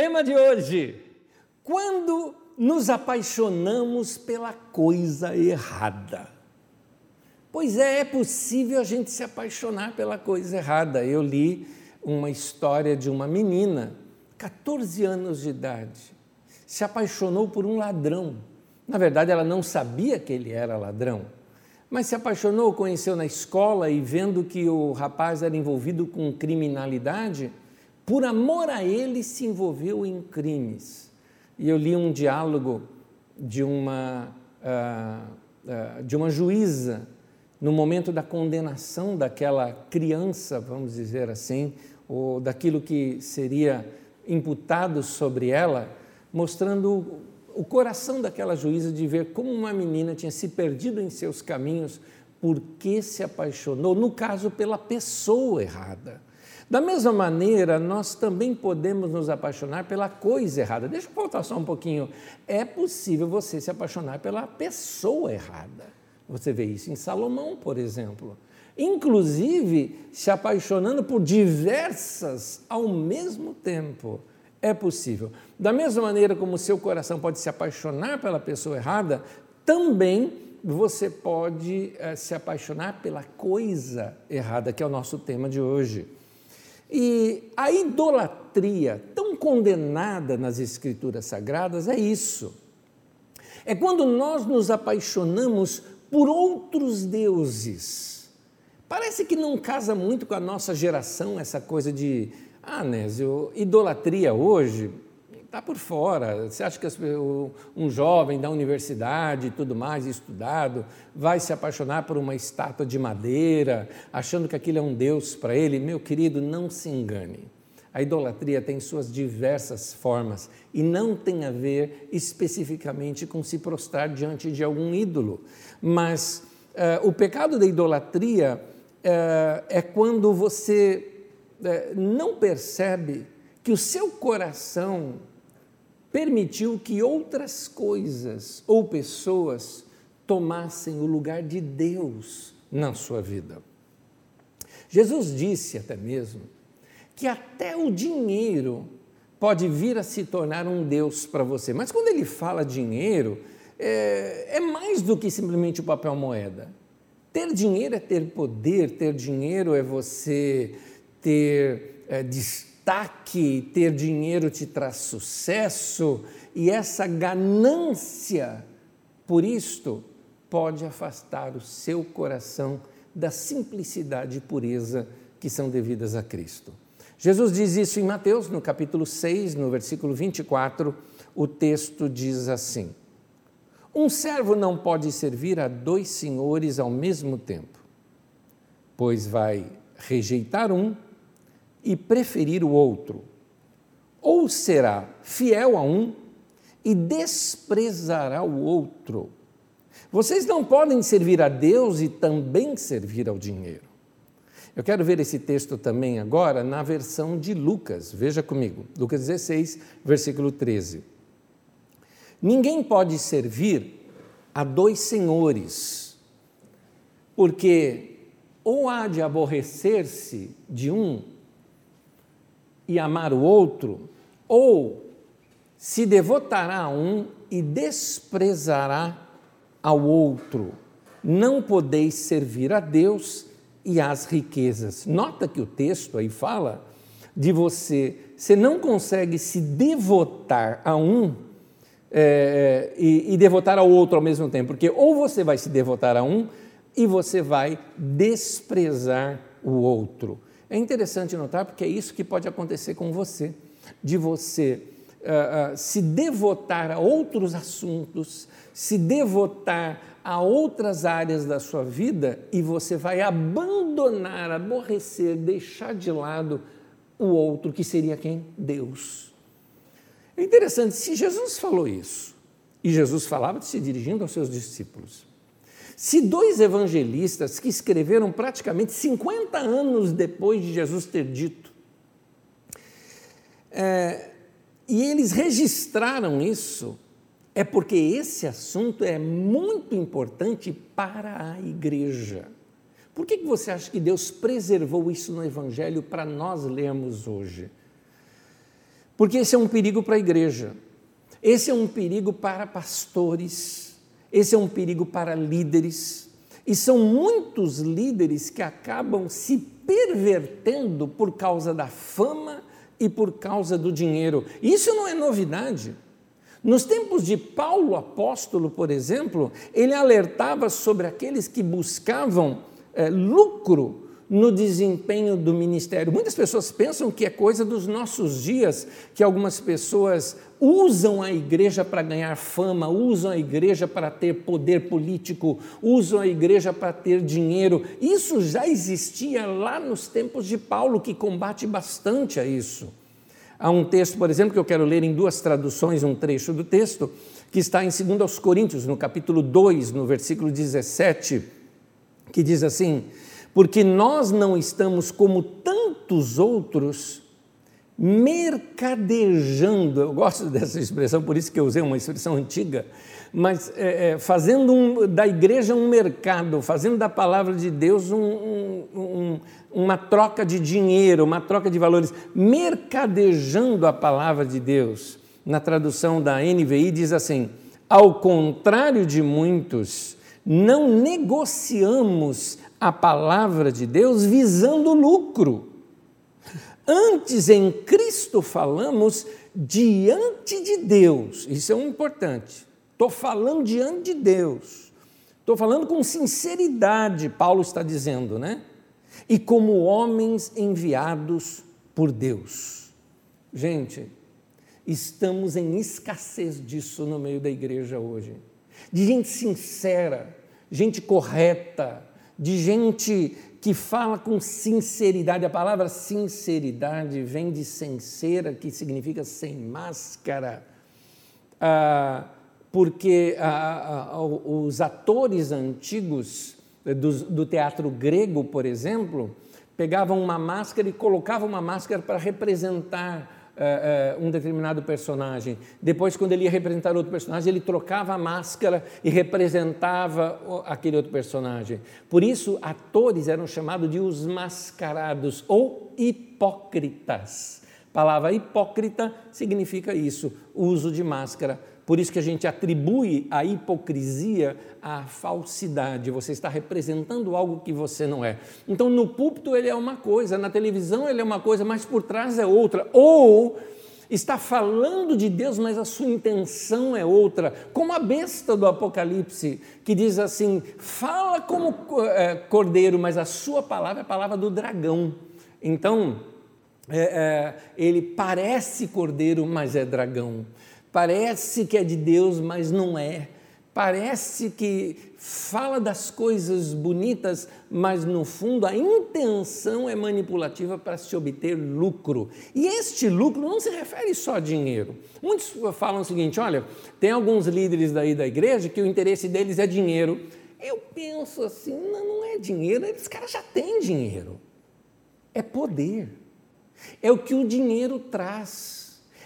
Tema de hoje: quando nos apaixonamos pela coisa errada. Pois é, é possível a gente se apaixonar pela coisa errada. Eu li uma história de uma menina, 14 anos de idade, se apaixonou por um ladrão. Na verdade, ela não sabia que ele era ladrão, mas se apaixonou, conheceu na escola e vendo que o rapaz era envolvido com criminalidade, por amor a ele, se envolveu em crimes. E eu li um diálogo de uma, uh, uh, de uma juíza no momento da condenação daquela criança, vamos dizer assim, ou daquilo que seria imputado sobre ela, mostrando o coração daquela juíza de ver como uma menina tinha se perdido em seus caminhos porque se apaixonou, no caso, pela pessoa errada. Da mesma maneira, nós também podemos nos apaixonar pela coisa errada. Deixa eu voltar só um pouquinho. É possível você se apaixonar pela pessoa errada. Você vê isso em Salomão, por exemplo. Inclusive, se apaixonando por diversas ao mesmo tempo. É possível. Da mesma maneira como o seu coração pode se apaixonar pela pessoa errada, também você pode é, se apaixonar pela coisa errada, que é o nosso tema de hoje. E a idolatria, tão condenada nas Escrituras Sagradas, é isso. É quando nós nos apaixonamos por outros deuses. Parece que não casa muito com a nossa geração essa coisa de, ah, Nésio, idolatria hoje está por fora. Você acha que um jovem da universidade e tudo mais, estudado, vai se apaixonar por uma estátua de madeira, achando que aquilo é um Deus para ele? Meu querido, não se engane. A idolatria tem suas diversas formas e não tem a ver especificamente com se prostrar diante de algum ídolo. Mas uh, o pecado da idolatria uh, é quando você uh, não percebe que o seu coração permitiu que outras coisas ou pessoas tomassem o lugar de Deus na sua vida. Jesus disse até mesmo que até o dinheiro pode vir a se tornar um Deus para você. Mas quando ele fala dinheiro, é, é mais do que simplesmente o papel moeda. Ter dinheiro é ter poder, ter dinheiro é você ter é, ter dinheiro te traz sucesso e essa ganância por isto pode afastar o seu coração da simplicidade e pureza que são devidas a Cristo. Jesus diz isso em Mateus, no capítulo 6, no versículo 24, o texto diz assim: Um servo não pode servir a dois senhores ao mesmo tempo, pois vai rejeitar um e preferir o outro, ou será fiel a um e desprezará o outro. Vocês não podem servir a Deus e também servir ao dinheiro. Eu quero ver esse texto também agora na versão de Lucas. Veja comigo, Lucas 16, versículo 13. Ninguém pode servir a dois senhores, porque ou há de aborrecer-se de um e amar o outro, ou se devotará a um e desprezará ao outro. Não podeis servir a Deus e às riquezas. Nota que o texto aí fala de você, você não consegue se devotar a um é, e, e devotar ao outro ao mesmo tempo, porque ou você vai se devotar a um e você vai desprezar o outro. É interessante notar porque é isso que pode acontecer com você, de você uh, uh, se devotar a outros assuntos, se devotar a outras áreas da sua vida e você vai abandonar, aborrecer, deixar de lado o outro, que seria quem? Deus. É interessante, se Jesus falou isso, e Jesus falava se dirigindo aos seus discípulos, se dois evangelistas que escreveram praticamente 50 anos depois de Jesus ter dito, é, e eles registraram isso, é porque esse assunto é muito importante para a igreja. Por que você acha que Deus preservou isso no Evangelho para nós lermos hoje? Porque esse é um perigo para a igreja, esse é um perigo para pastores, esse é um perigo para líderes, e são muitos líderes que acabam se pervertendo por causa da fama e por causa do dinheiro. Isso não é novidade. Nos tempos de Paulo apóstolo, por exemplo, ele alertava sobre aqueles que buscavam é, lucro no desempenho do ministério. Muitas pessoas pensam que é coisa dos nossos dias, que algumas pessoas usam a igreja para ganhar fama, usam a igreja para ter poder político, usam a igreja para ter dinheiro. Isso já existia lá nos tempos de Paulo, que combate bastante a isso. Há um texto, por exemplo, que eu quero ler em duas traduções, um trecho do texto, que está em 2 Coríntios, no capítulo 2, no versículo 17, que diz assim: porque nós não estamos como tantos outros mercadejando, eu gosto dessa expressão, por isso que eu usei uma expressão antiga, mas é, é, fazendo um, da igreja um mercado, fazendo da palavra de Deus um, um, uma troca de dinheiro, uma troca de valores, mercadejando a palavra de Deus. Na tradução da NVI diz assim: ao contrário de muitos, não negociamos a palavra de Deus visando lucro. Antes em Cristo falamos diante de Deus, isso é um importante. Estou falando diante de Deus, estou falando com sinceridade, Paulo está dizendo, né? E como homens enviados por Deus. Gente, estamos em escassez disso no meio da igreja hoje. De gente sincera, gente correta, de gente que fala com sinceridade. A palavra sinceridade vem de sincera, que significa sem máscara. Ah, porque ah, ah, os atores antigos do, do teatro grego, por exemplo, pegavam uma máscara e colocavam uma máscara para representar uh, um determinado personagem. Depois, quando ele ia representar outro personagem, ele trocava a máscara e representava aquele outro personagem. Por isso, atores eram chamados de os mascarados ou hipócritas. A palavra hipócrita significa isso, uso de máscara por isso que a gente atribui a hipocrisia à falsidade. Você está representando algo que você não é. Então, no púlpito ele é uma coisa, na televisão ele é uma coisa, mas por trás é outra. Ou está falando de Deus, mas a sua intenção é outra, como a besta do Apocalipse, que diz assim: fala como é, cordeiro, mas a sua palavra é a palavra do dragão. Então, é, é, ele parece cordeiro, mas é dragão. Parece que é de Deus, mas não é. Parece que fala das coisas bonitas, mas no fundo a intenção é manipulativa para se obter lucro. E este lucro não se refere só a dinheiro. Muitos falam o seguinte: olha, tem alguns líderes daí da igreja que o interesse deles é dinheiro. Eu penso assim: não, não é dinheiro, esses caras já têm dinheiro. É poder. É o que o dinheiro traz.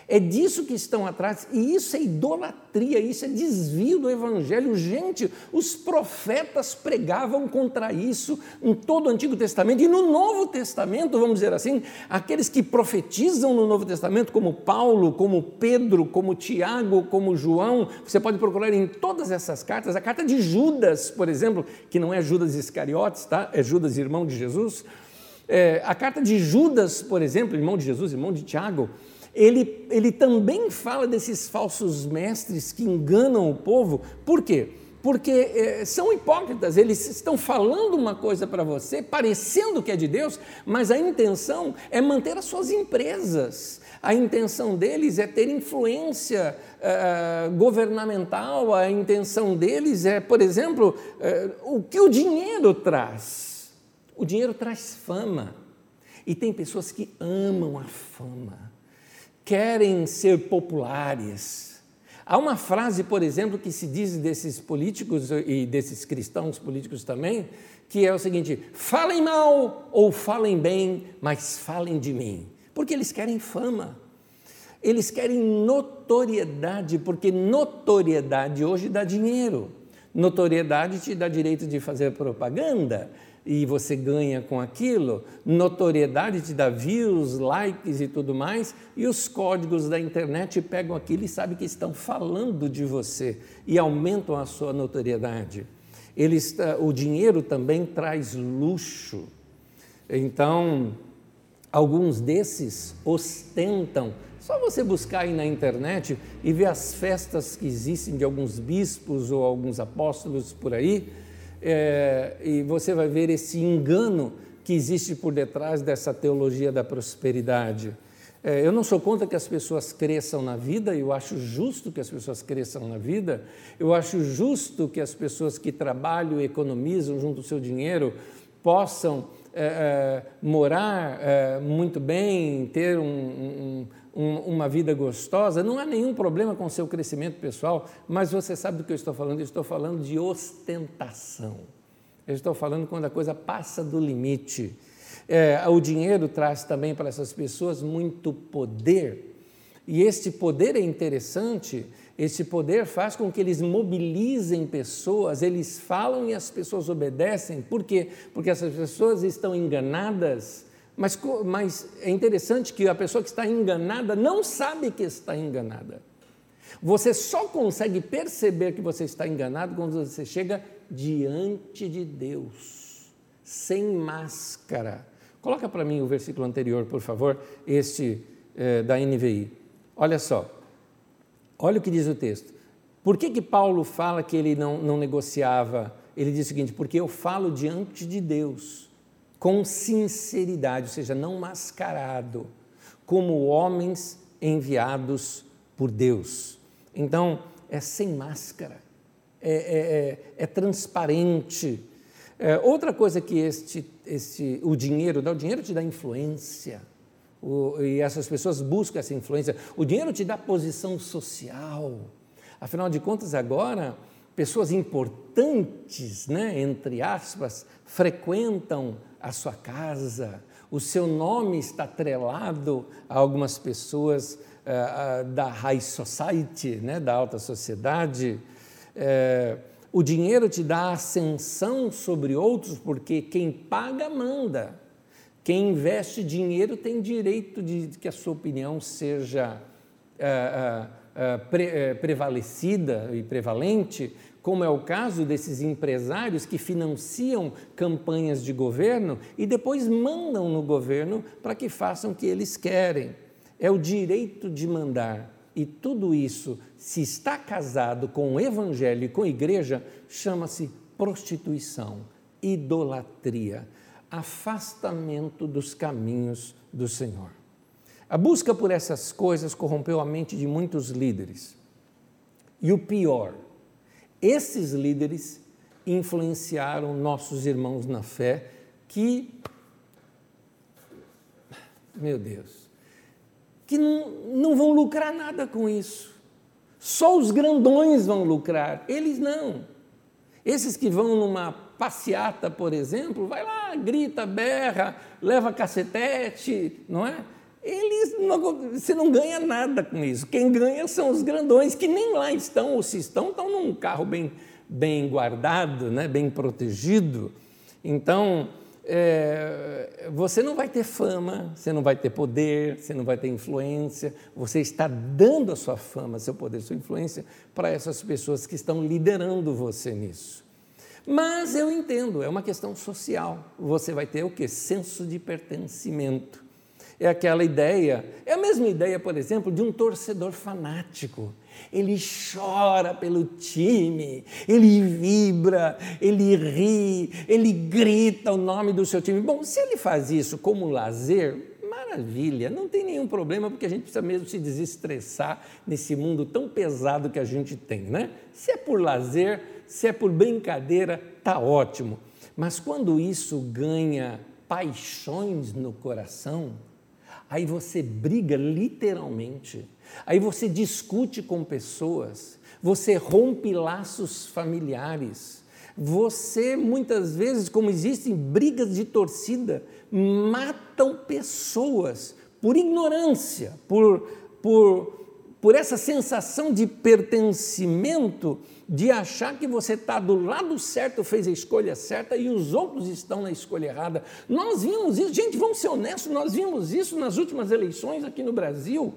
É disso que estão atrás, e isso é idolatria, isso é desvio do Evangelho. Gente, os profetas pregavam contra isso em todo o Antigo Testamento, e no Novo Testamento, vamos dizer assim, aqueles que profetizam no Novo Testamento, como Paulo, como Pedro, como Tiago, como João, você pode procurar em todas essas cartas, a carta de Judas, por exemplo, que não é Judas Iscariotes, tá? é Judas, irmão de Jesus. É, a carta de Judas, por exemplo, irmão de Jesus, irmão de Tiago, ele, ele também fala desses falsos mestres que enganam o povo. Por quê? Porque é, são hipócritas, eles estão falando uma coisa para você, parecendo que é de Deus, mas a intenção é manter as suas empresas. A intenção deles é ter influência uh, governamental, a intenção deles é, por exemplo, uh, o que o dinheiro traz. O dinheiro traz fama. E tem pessoas que amam a fama querem ser populares. Há uma frase, por exemplo, que se diz desses políticos e desses cristãos políticos também, que é o seguinte: falem mal ou falem bem, mas falem de mim, porque eles querem fama. Eles querem notoriedade, porque notoriedade hoje dá dinheiro. Notoriedade te dá direito de fazer propaganda e você ganha com aquilo. Notoriedade te dá views, likes e tudo mais. E os códigos da internet pegam aquilo e sabem que estão falando de você e aumentam a sua notoriedade. Eles, o dinheiro também traz luxo. Então, alguns desses ostentam. Só você buscar aí na internet e ver as festas que existem de alguns bispos ou alguns apóstolos por aí, é, e você vai ver esse engano que existe por detrás dessa teologia da prosperidade. É, eu não sou contra que as pessoas cresçam na vida, eu acho justo que as pessoas cresçam na vida, eu acho justo que as pessoas que trabalham e economizam junto ao seu dinheiro possam é, é, morar é, muito bem, ter um, um, um, uma vida gostosa, não há nenhum problema com o seu crescimento pessoal, mas você sabe do que eu estou falando? Eu estou falando de ostentação. Eu estou falando quando a coisa passa do limite. É, o dinheiro traz também para essas pessoas muito poder. E este poder é interessante esse poder faz com que eles mobilizem pessoas, eles falam e as pessoas obedecem. Por quê? Porque essas pessoas estão enganadas, mas, mas é interessante que a pessoa que está enganada não sabe que está enganada. Você só consegue perceber que você está enganado quando você chega diante de Deus, sem máscara. Coloca para mim o versículo anterior, por favor, este é, da NVI. Olha só. Olha o que diz o texto. Por que, que Paulo fala que ele não, não negociava? Ele diz o seguinte: porque eu falo diante de Deus, com sinceridade, ou seja, não mascarado, como homens enviados por Deus. Então, é sem máscara, é, é, é, é transparente. É, outra coisa que este, este, o dinheiro dá, o dinheiro te dá influência o, e essas pessoas buscam essa influência. O dinheiro te dá posição social. Afinal de contas, agora, pessoas importantes, né, entre aspas, frequentam a sua casa. O seu nome está atrelado a algumas pessoas uh, uh, da high society, né, da alta sociedade. Uh, o dinheiro te dá ascensão sobre outros, porque quem paga manda. Quem investe dinheiro tem direito de que a sua opinião seja ah, pre, eh, prevalecida e prevalente, como é o caso desses empresários que financiam campanhas de governo e depois mandam no governo para que façam o que eles querem. É o direito de mandar. E tudo isso, se está casado com o evangelho e com a igreja, chama-se prostituição, idolatria afastamento dos caminhos do Senhor. A busca por essas coisas corrompeu a mente de muitos líderes. E o pior, esses líderes influenciaram nossos irmãos na fé que, meu Deus, que não, não vão lucrar nada com isso. Só os grandões vão lucrar, eles não. Esses que vão numa passeata, por exemplo, vai lá, grita, berra, leva cacetete, não é? Eles não, você não ganha nada com isso. Quem ganha são os grandões, que nem lá estão, ou se estão, estão num carro bem, bem guardado, né, bem protegido. Então, é, você não vai ter fama, você não vai ter poder, você não vai ter influência, você está dando a sua fama, seu poder, sua influência para essas pessoas que estão liderando você nisso. Mas eu entendo, é uma questão social. Você vai ter o que? Senso de pertencimento. É aquela ideia, é a mesma ideia, por exemplo, de um torcedor fanático. Ele chora pelo time, ele vibra, ele ri, ele grita o nome do seu time. Bom, se ele faz isso como lazer, maravilha, não tem nenhum problema, porque a gente precisa mesmo se desestressar nesse mundo tão pesado que a gente tem, né? Se é por lazer, se é por brincadeira, tá ótimo. Mas quando isso ganha paixões no coração, aí você briga literalmente, aí você discute com pessoas, você rompe laços familiares, você muitas vezes, como existem brigas de torcida, matam pessoas por ignorância, por, por por essa sensação de pertencimento, de achar que você está do lado certo, fez a escolha certa e os outros estão na escolha errada. Nós vimos isso, gente, vamos ser honestos, nós vimos isso nas últimas eleições aqui no Brasil.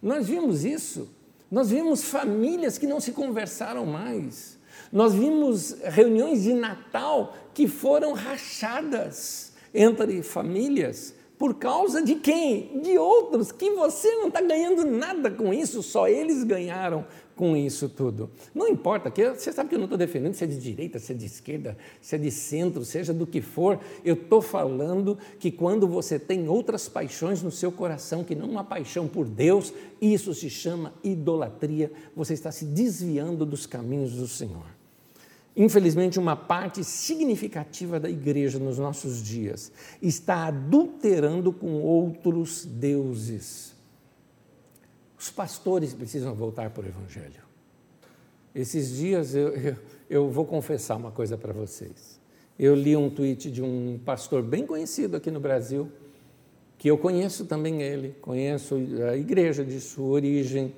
Nós vimos isso. Nós vimos famílias que não se conversaram mais. Nós vimos reuniões de Natal que foram rachadas entre famílias por causa de quem? De outros, que você não está ganhando nada com isso, só eles ganharam com isso tudo. Não importa, que você sabe que eu não estou defendendo se é de direita, se é de esquerda, se é de centro, seja do que for. Eu estou falando que quando você tem outras paixões no seu coração, que não uma paixão por Deus, isso se chama idolatria, você está se desviando dos caminhos do Senhor. Infelizmente, uma parte significativa da igreja nos nossos dias está adulterando com outros deuses. Os pastores precisam voltar para o Evangelho. Esses dias eu, eu, eu vou confessar uma coisa para vocês. Eu li um tweet de um pastor bem conhecido aqui no Brasil, que eu conheço também ele, conheço a igreja de sua origem.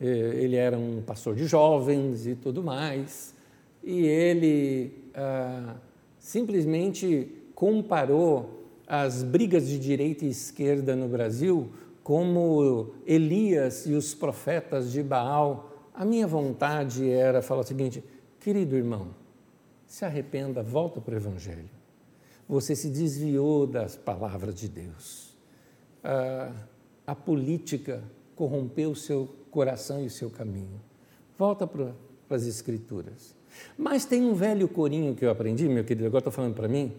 Eh, ele era um pastor de jovens e tudo mais e ele ah, simplesmente comparou as brigas de direita e esquerda no Brasil como Elias e os profetas de Baal. A minha vontade era falar o seguinte: querido irmão, se arrependa, volta para o Evangelho. Você se desviou das palavras de Deus. Ah, a política corrompeu o seu coração e o seu caminho. Volta para as Escrituras. Mas tem um velho corinho que eu aprendi, meu querido, agora estou falando para mim.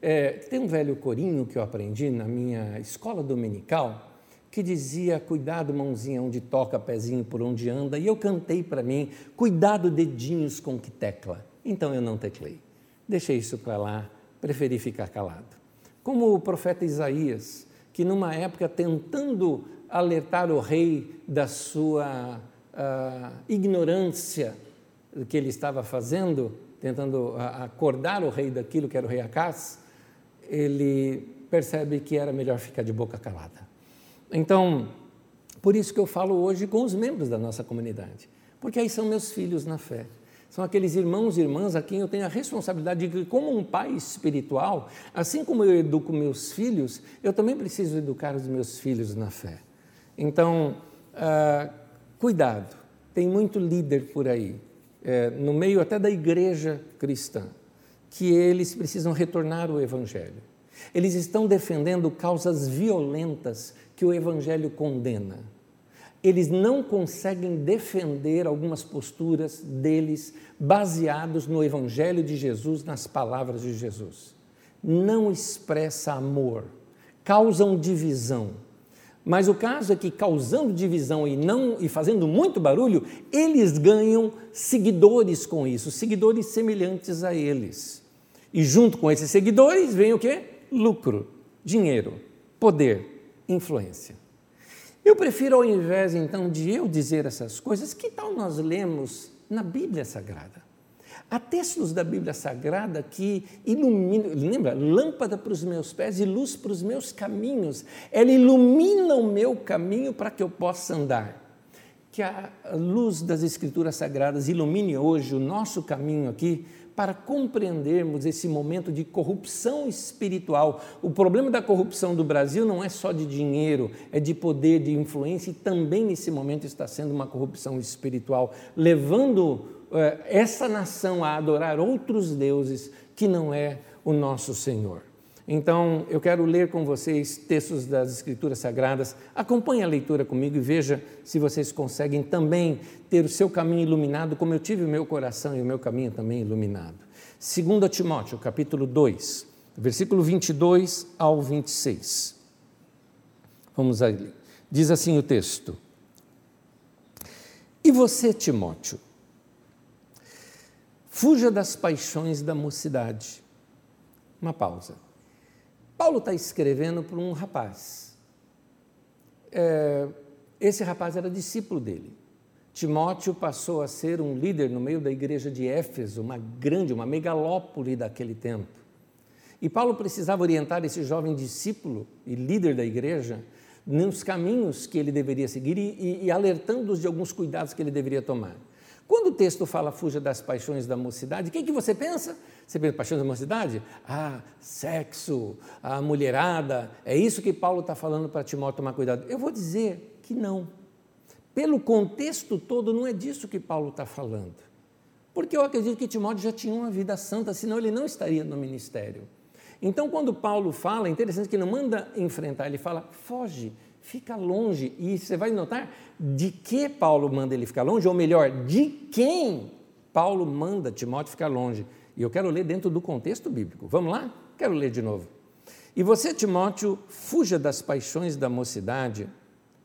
É, tem um velho corinho que eu aprendi na minha escola dominical que dizia: Cuidado, mãozinha, onde toca, pezinho por onde anda. E eu cantei para mim: Cuidado, dedinhos com que tecla. Então eu não teclei. Deixei isso para lá, preferi ficar calado. Como o profeta Isaías, que numa época tentando alertar o rei da sua uh, ignorância que ele estava fazendo, tentando acordar o rei daquilo que era o rei Acás, ele percebe que era melhor ficar de boca calada. Então, por isso que eu falo hoje com os membros da nossa comunidade, porque aí são meus filhos na fé. São aqueles irmãos e irmãs a quem eu tenho a responsabilidade de que, como um pai espiritual, assim como eu educo meus filhos, eu também preciso educar os meus filhos na fé. Então, uh, cuidado, tem muito líder por aí é, no meio até da igreja cristã, que eles precisam retornar ao Evangelho. Eles estão defendendo causas violentas que o Evangelho condena. Eles não conseguem defender algumas posturas deles baseados no Evangelho de Jesus, nas palavras de Jesus. Não expressa amor, causam divisão mas o caso é que causando divisão e não e fazendo muito barulho, eles ganham seguidores com isso, seguidores semelhantes a eles. E junto com esses seguidores vem o quê? Lucro, dinheiro, poder, influência. Eu prefiro, ao invés então de eu dizer essas coisas, que tal nós lemos na Bíblia Sagrada? Há textos da Bíblia Sagrada que iluminam, lembra? Lâmpada para os meus pés e luz para os meus caminhos. Ela ilumina o meu caminho para que eu possa andar. Que a luz das Escrituras Sagradas ilumine hoje o nosso caminho aqui para compreendermos esse momento de corrupção espiritual. O problema da corrupção do Brasil não é só de dinheiro, é de poder, de influência e também nesse momento está sendo uma corrupção espiritual, levando essa nação a adorar outros deuses que não é o nosso Senhor. Então, eu quero ler com vocês textos das Escrituras Sagradas. Acompanhe a leitura comigo e veja se vocês conseguem também ter o seu caminho iluminado, como eu tive o meu coração e o meu caminho também iluminado. 2 Timóteo, capítulo 2, versículo 22 ao 26. Vamos ali. Diz assim o texto: E você, Timóteo, Fuja das paixões da mocidade. Uma pausa. Paulo está escrevendo para um rapaz. É, esse rapaz era discípulo dele. Timóteo passou a ser um líder no meio da igreja de Éfeso, uma grande, uma megalópole daquele tempo. E Paulo precisava orientar esse jovem discípulo e líder da igreja nos caminhos que ele deveria seguir e, e, e alertando-os de alguns cuidados que ele deveria tomar. Quando o texto fala fuja das paixões da mocidade, o que, que você pensa? Você pensa paixões da mocidade? Ah, sexo, a mulherada, é isso que Paulo está falando para Timóteo tomar cuidado. Eu vou dizer que não. Pelo contexto todo, não é disso que Paulo está falando. Porque eu acredito que Timóteo já tinha uma vida santa, senão ele não estaria no ministério. Então, quando Paulo fala, é interessante que não manda enfrentar, ele fala, foge, fica longe. E você vai notar de que Paulo manda ele ficar longe, ou melhor, de quem Paulo manda Timóteo ficar longe. E eu quero ler dentro do contexto bíblico. Vamos lá? Quero ler de novo. E você, Timóteo, fuja das paixões da mocidade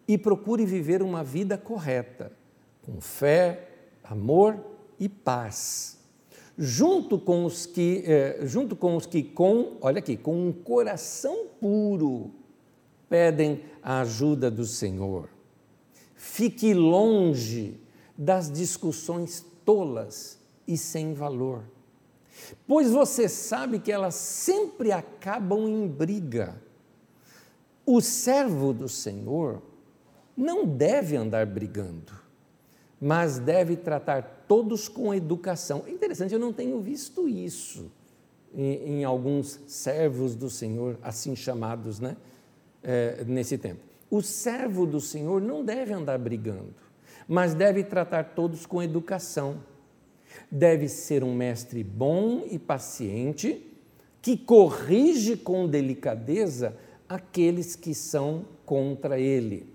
e procure viver uma vida correta, com fé, amor e paz junto com os que, eh, junto com os que com, olha aqui, com um coração puro pedem a ajuda do Senhor. Fique longe das discussões tolas e sem valor, pois você sabe que elas sempre acabam em briga. O servo do Senhor não deve andar brigando, mas deve tratar todos com educação. É interessante, eu não tenho visto isso em, em alguns servos do Senhor, assim chamados, né? É, nesse tempo. O servo do Senhor não deve andar brigando, mas deve tratar todos com educação. Deve ser um mestre bom e paciente, que corrige com delicadeza aqueles que são contra ele.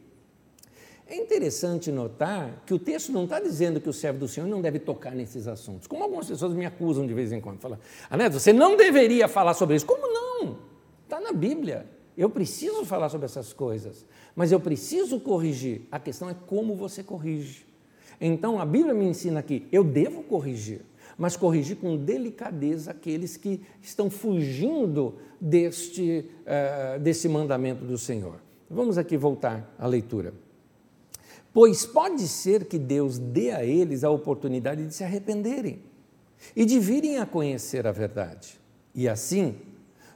É interessante notar que o texto não está dizendo que o servo do Senhor não deve tocar nesses assuntos, como algumas pessoas me acusam de vez em quando. Falam, Aneto, você não deveria falar sobre isso. Como não? Está na Bíblia. Eu preciso falar sobre essas coisas, mas eu preciso corrigir. A questão é como você corrige. Então a Bíblia me ensina que eu devo corrigir, mas corrigir com delicadeza aqueles que estão fugindo deste, uh, desse mandamento do Senhor. Vamos aqui voltar à leitura. Pois pode ser que Deus dê a eles a oportunidade de se arrependerem e de virem a conhecer a verdade. E assim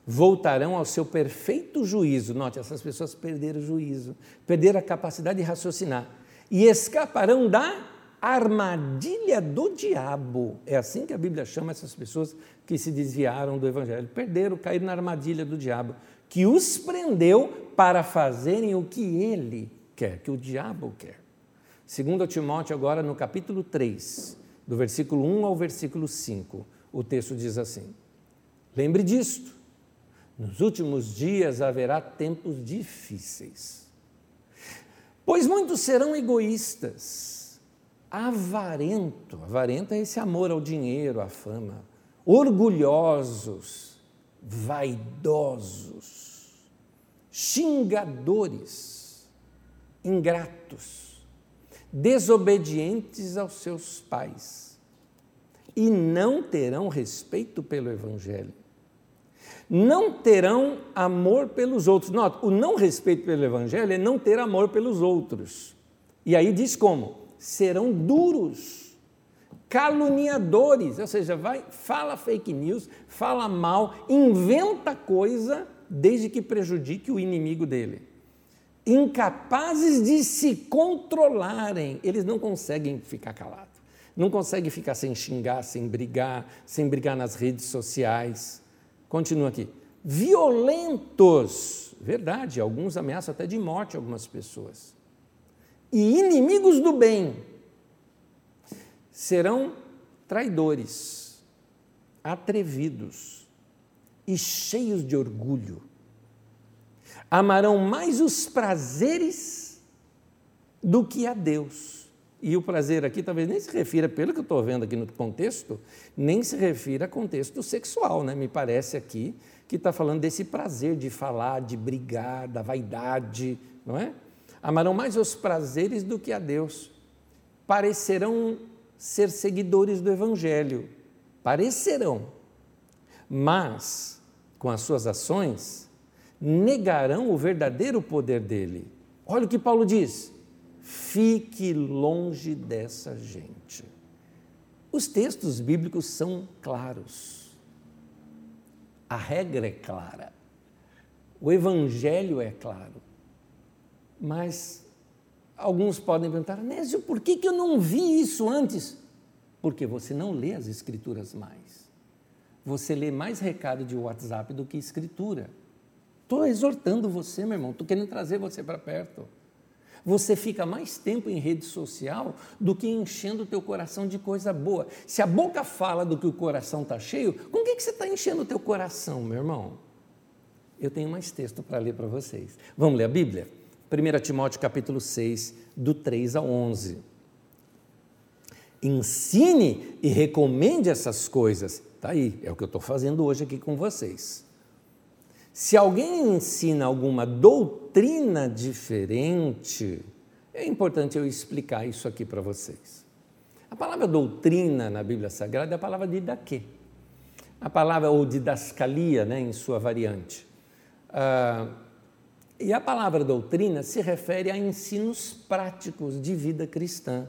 voltarão ao seu perfeito juízo. Note, essas pessoas perderam o juízo, perderam a capacidade de raciocinar e escaparão da armadilha do diabo. É assim que a Bíblia chama essas pessoas que se desviaram do Evangelho. Perderam, caíram na armadilha do diabo, que os prendeu para fazerem o que ele quer, que o diabo quer. Segundo Timóteo, agora no capítulo 3, do versículo 1 ao versículo 5, o texto diz assim: Lembre disto, nos últimos dias haverá tempos difíceis, pois muitos serão egoístas, avarento, avarento é esse amor ao dinheiro, à fama, orgulhosos, vaidosos, xingadores, ingratos, desobedientes aos seus pais e não terão respeito pelo Evangelho. Não terão amor pelos outros. Nota, o não respeito pelo Evangelho é não ter amor pelos outros. E aí diz como? Serão duros, caluniadores, ou seja, vai, fala fake news, fala mal, inventa coisa desde que prejudique o inimigo dele incapazes de se controlarem, eles não conseguem ficar calados, não conseguem ficar sem xingar, sem brigar, sem brigar nas redes sociais. Continua aqui. Violentos, verdade, alguns ameaçam até de morte algumas pessoas. E inimigos do bem serão traidores, atrevidos e cheios de orgulho amarão mais os prazeres do que a Deus. E o prazer aqui talvez nem se refira, pelo que eu estou vendo aqui no contexto, nem se refira a contexto sexual, né? Me parece aqui que está falando desse prazer de falar, de brigar, da vaidade, não é? Amarão mais os prazeres do que a Deus. Parecerão ser seguidores do Evangelho. Parecerão. Mas, com as suas ações, negarão o verdadeiro poder dele. Olha o que Paulo diz: fique longe dessa gente. Os textos bíblicos são claros. A regra é clara. O evangelho é claro. Mas alguns podem perguntar, Nésio, por que, que eu não vi isso antes? Porque você não lê as escrituras mais. Você lê mais recado de WhatsApp do que escritura. Estou exortando você, meu irmão, estou querendo trazer você para perto. Você fica mais tempo em rede social do que enchendo o teu coração de coisa boa. Se a boca fala do que o coração está cheio, com o que, que você está enchendo o teu coração, meu irmão? Eu tenho mais texto para ler para vocês. Vamos ler a Bíblia? 1 Timóteo capítulo 6, do 3 ao 11. Ensine e recomende essas coisas. Está aí, é o que eu estou fazendo hoje aqui com vocês. Se alguém ensina alguma doutrina diferente, é importante eu explicar isso aqui para vocês. A palavra doutrina na Bíblia Sagrada é a palavra didaquê. A palavra, ou didascalia, né, em sua variante. Ah, e a palavra doutrina se refere a ensinos práticos de vida cristã.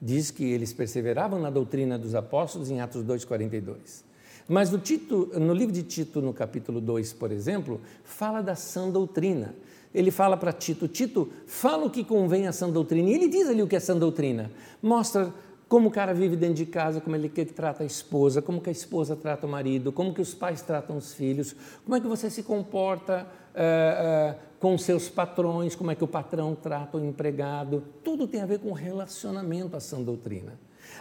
Diz que eles perseveravam na doutrina dos apóstolos em Atos 2,42. Mas no, Tito, no livro de Tito, no capítulo 2, por exemplo, fala da sã doutrina. Ele fala para Tito: Tito, fala o que convém à sã doutrina. E ele diz ali o que é sã doutrina. Mostra como o cara vive dentro de casa, como ele trata a esposa, como que a esposa trata o marido, como que os pais tratam os filhos, como é que você se comporta uh, uh, com seus patrões, como é que o patrão trata o empregado. Tudo tem a ver com relacionamento à sã doutrina.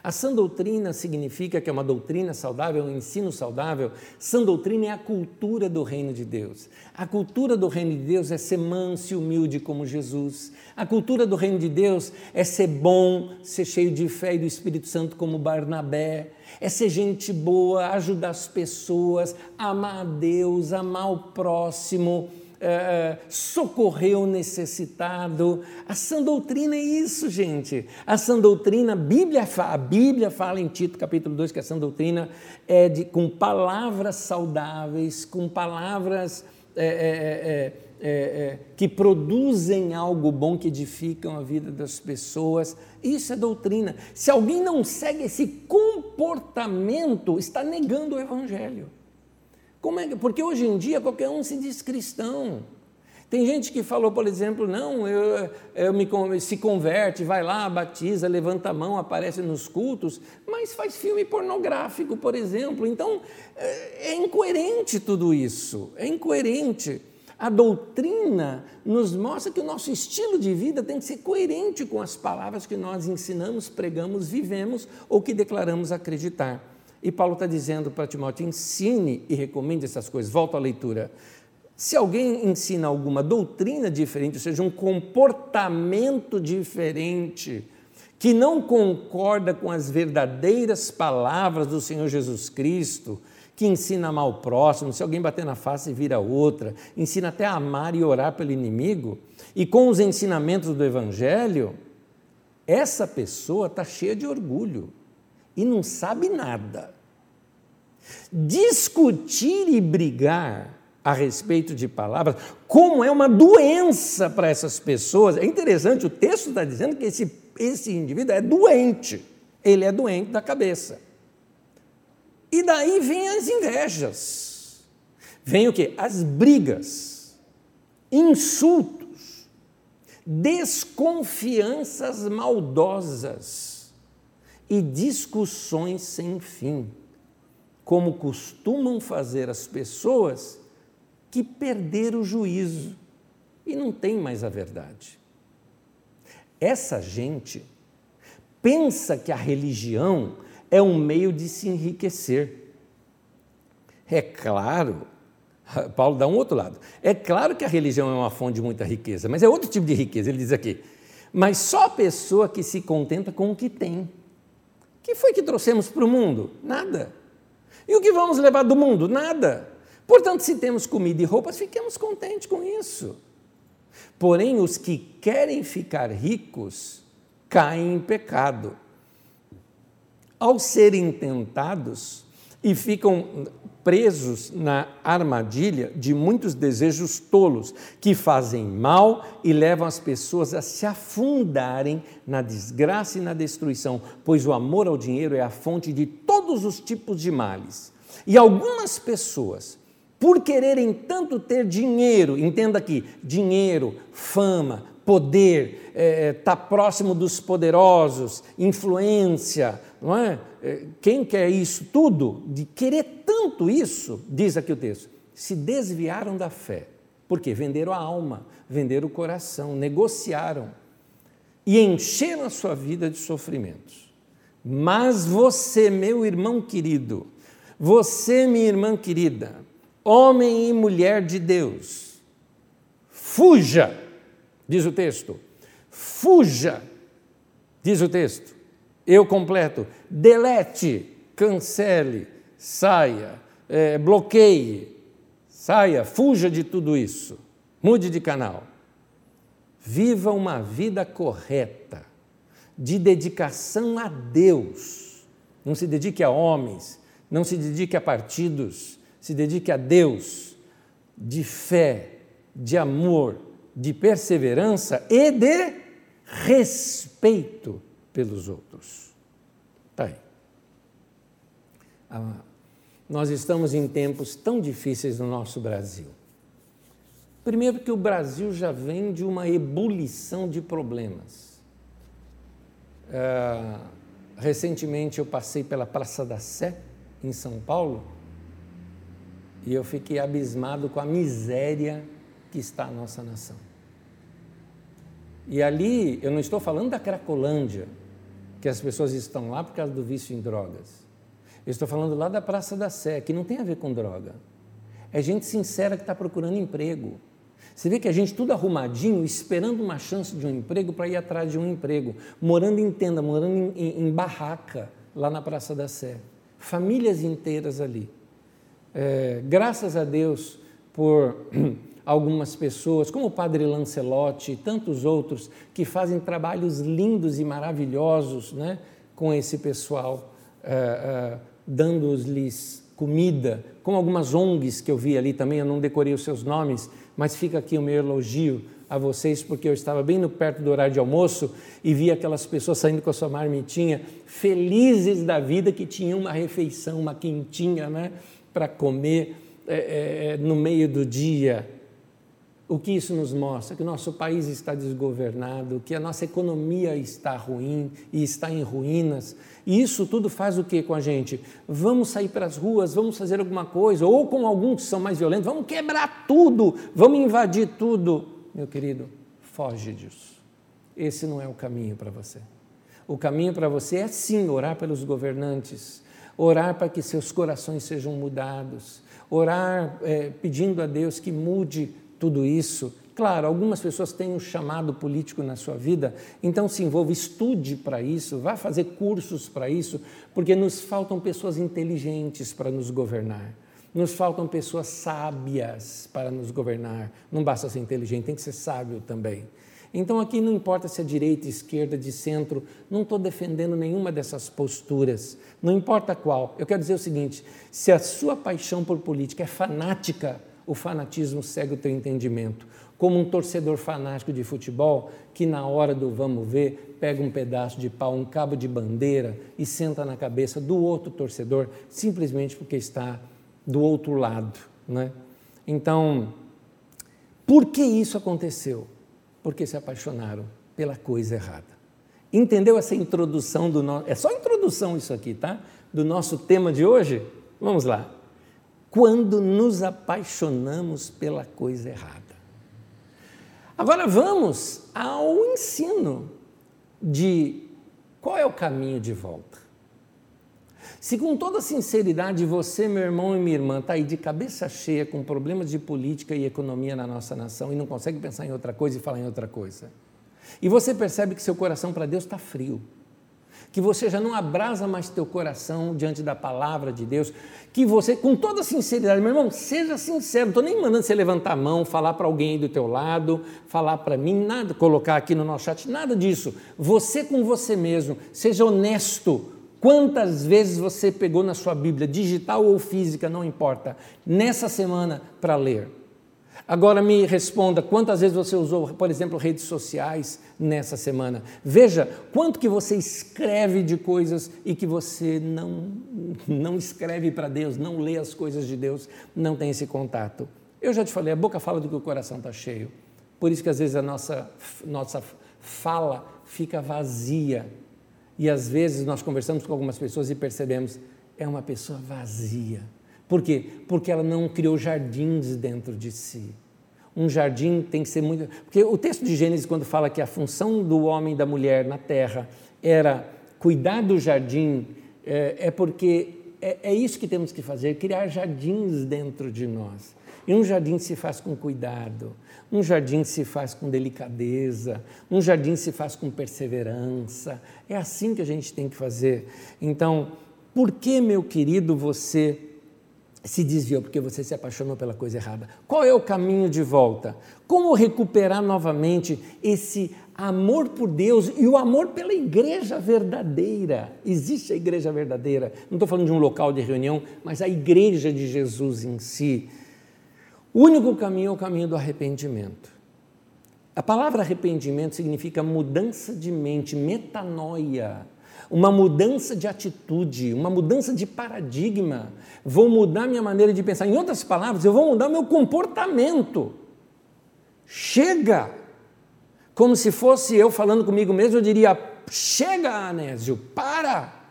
A sã doutrina significa que é uma doutrina saudável, um ensino saudável. Sã doutrina é a cultura do reino de Deus. A cultura do reino de Deus é ser manso e humilde como Jesus. A cultura do reino de Deus é ser bom, ser cheio de fé e do Espírito Santo como Barnabé. É ser gente boa, ajudar as pessoas, amar a Deus, amar o próximo é, socorrer o necessitado. A sã doutrina é isso, gente. A sã doutrina, a Bíblia, a Bíblia fala em Tito, capítulo 2, que a sã doutrina é de, com palavras saudáveis, com palavras é, é, é, que produzem algo bom, que edificam a vida das pessoas. Isso é doutrina. Se alguém não segue esse comportamento, está negando o Evangelho. Como é que, porque hoje em dia qualquer um se diz cristão. Tem gente que falou, por exemplo, não, eu, eu me, se converte, vai lá, batiza, levanta a mão, aparece nos cultos, mas faz filme pornográfico, por exemplo. Então, é, é incoerente tudo isso, é incoerente. A doutrina nos mostra que o nosso estilo de vida tem que ser coerente com as palavras que nós ensinamos, pregamos, vivemos ou que declaramos acreditar. E Paulo está dizendo para Timóteo: ensine e recomende essas coisas. Volto à leitura. Se alguém ensina alguma doutrina diferente, ou seja, um comportamento diferente, que não concorda com as verdadeiras palavras do Senhor Jesus Cristo, que ensina a amar o próximo, se alguém bater na face vira outra, ensina até a amar e orar pelo inimigo, e com os ensinamentos do Evangelho, essa pessoa está cheia de orgulho e não sabe nada. Discutir e brigar a respeito de palavras, como é uma doença para essas pessoas. É interessante, o texto está dizendo que esse, esse indivíduo é doente, ele é doente da cabeça. E daí vem as invejas, vem o que? As brigas, insultos, desconfianças maldosas e discussões sem fim como costumam fazer as pessoas que perderam o juízo e não têm mais a verdade. Essa gente pensa que a religião é um meio de se enriquecer. É claro, Paulo dá um outro lado. É claro que a religião é uma fonte de muita riqueza, mas é outro tipo de riqueza, ele diz aqui. Mas só a pessoa que se contenta com o que tem. Que foi que trouxemos para o mundo? Nada. E o que vamos levar do mundo? Nada. Portanto, se temos comida e roupas, fiquemos contentes com isso. Porém, os que querem ficar ricos caem em pecado. Ao serem tentados e ficam presos na armadilha de muitos desejos tolos que fazem mal e levam as pessoas a se afundarem na desgraça e na destruição, pois o amor ao dinheiro é a fonte de todos os tipos de males. E algumas pessoas, por quererem tanto ter dinheiro, entenda aqui, dinheiro, fama, poder, estar é, tá próximo dos poderosos, influência, não é? é? Quem quer isso tudo, de querer tanto isso, diz aqui o texto, se desviaram da fé. Por quê? Venderam a alma, venderam o coração, negociaram e encheram a sua vida de sofrimentos. Mas você, meu irmão querido, você, minha irmã querida, homem e mulher de Deus, fuja, diz o texto, fuja, diz o texto, eu completo, delete, cancele, saia, é, bloqueie, saia, fuja de tudo isso, mude de canal. Viva uma vida correta, de dedicação a Deus. Não se dedique a homens, não se dedique a partidos, se dedique a Deus, de fé, de amor, de perseverança e de respeito pelos outros. Está aí. Ah, nós estamos em tempos tão difíceis no nosso Brasil. Primeiro, que o Brasil já vem de uma ebulição de problemas. Ah, recentemente eu passei pela Praça da Sé, em São Paulo, e eu fiquei abismado com a miséria que está a nossa nação. E ali, eu não estou falando da Cracolândia, que as pessoas estão lá por causa do vício em drogas. Eu estou falando lá da Praça da Sé, que não tem a ver com droga. É gente sincera que está procurando emprego. Você vê que a gente tudo arrumadinho, esperando uma chance de um emprego para ir atrás de um emprego, morando em tenda, morando em, em, em barraca, lá na Praça da Sé famílias inteiras ali. É, graças a Deus por algumas pessoas, como o Padre Lancelotti e tantos outros, que fazem trabalhos lindos e maravilhosos né, com esse pessoal, é, é, dando-lhes comida, como algumas ONGs que eu vi ali também, eu não decorei os seus nomes, mas fica aqui o meu elogio a vocês, porque eu estava bem no perto do horário de almoço e vi aquelas pessoas saindo com a sua marmitinha, felizes da vida que tinham uma refeição, uma quentinha, né, para comer é, é, no meio do dia. O que isso nos mostra? Que o nosso país está desgovernado, que a nossa economia está ruim e está em ruínas. E isso tudo faz o que com a gente? Vamos sair para as ruas, vamos fazer alguma coisa, ou com alguns que são mais violentos, vamos quebrar tudo, vamos invadir tudo meu querido, foge disso. Esse não é o caminho para você. O caminho para você é sim orar pelos governantes, orar para que seus corações sejam mudados, orar é, pedindo a Deus que mude tudo isso. Claro, algumas pessoas têm um chamado político na sua vida, então se envolva, estude para isso, vá fazer cursos para isso, porque nos faltam pessoas inteligentes para nos governar. Nos faltam pessoas sábias para nos governar. Não basta ser inteligente, tem que ser sábio também. Então aqui não importa se é direita, esquerda, de centro, não estou defendendo nenhuma dessas posturas, não importa qual. Eu quero dizer o seguinte: se a sua paixão por política é fanática, o fanatismo segue o teu entendimento. Como um torcedor fanático de futebol que na hora do vamos ver pega um pedaço de pau, um cabo de bandeira e senta na cabeça do outro torcedor simplesmente porque está do outro lado. Né? Então, por que isso aconteceu? Porque se apaixonaram pela coisa errada. Entendeu essa introdução do nosso. É só introdução isso aqui, tá? Do nosso tema de hoje? Vamos lá. Quando nos apaixonamos pela coisa errada. Agora vamos ao ensino de qual é o caminho de volta. Se com toda sinceridade você, meu irmão e minha irmã, está aí de cabeça cheia com problemas de política e economia na nossa nação e não consegue pensar em outra coisa e falar em outra coisa, e você percebe que seu coração para Deus está frio, que você já não abrasa mais teu coração diante da palavra de Deus, que você, com toda sinceridade, meu irmão, seja sincero, não estou nem mandando você levantar a mão, falar para alguém do teu lado, falar para mim, nada, colocar aqui no nosso chat, nada disso. Você com você mesmo, seja honesto Quantas vezes você pegou na sua Bíblia, digital ou física, não importa, nessa semana para ler? Agora me responda, quantas vezes você usou, por exemplo, redes sociais nessa semana? Veja quanto que você escreve de coisas e que você não, não escreve para Deus, não lê as coisas de Deus, não tem esse contato. Eu já te falei, a boca fala do que o coração está cheio. Por isso que às vezes a nossa, nossa fala fica vazia. E às vezes nós conversamos com algumas pessoas e percebemos, é uma pessoa vazia. Por quê? Porque ela não criou jardins dentro de si. Um jardim tem que ser muito. Porque o texto de Gênesis, quando fala que a função do homem e da mulher na terra era cuidar do jardim, é, é porque é, é isso que temos que fazer, criar jardins dentro de nós. E um jardim se faz com cuidado, um jardim se faz com delicadeza, um jardim se faz com perseverança. É assim que a gente tem que fazer. Então, por que, meu querido, você se desviou? Porque você se apaixonou pela coisa errada. Qual é o caminho de volta? Como recuperar novamente esse amor por Deus e o amor pela igreja verdadeira? Existe a igreja verdadeira. Não estou falando de um local de reunião, mas a igreja de Jesus em si. O único caminho é o caminho do arrependimento. A palavra arrependimento significa mudança de mente, metanoia, uma mudança de atitude, uma mudança de paradigma. Vou mudar minha maneira de pensar. Em outras palavras, eu vou mudar meu comportamento. Chega! Como se fosse eu falando comigo mesmo, eu diria: chega, Anésio, para!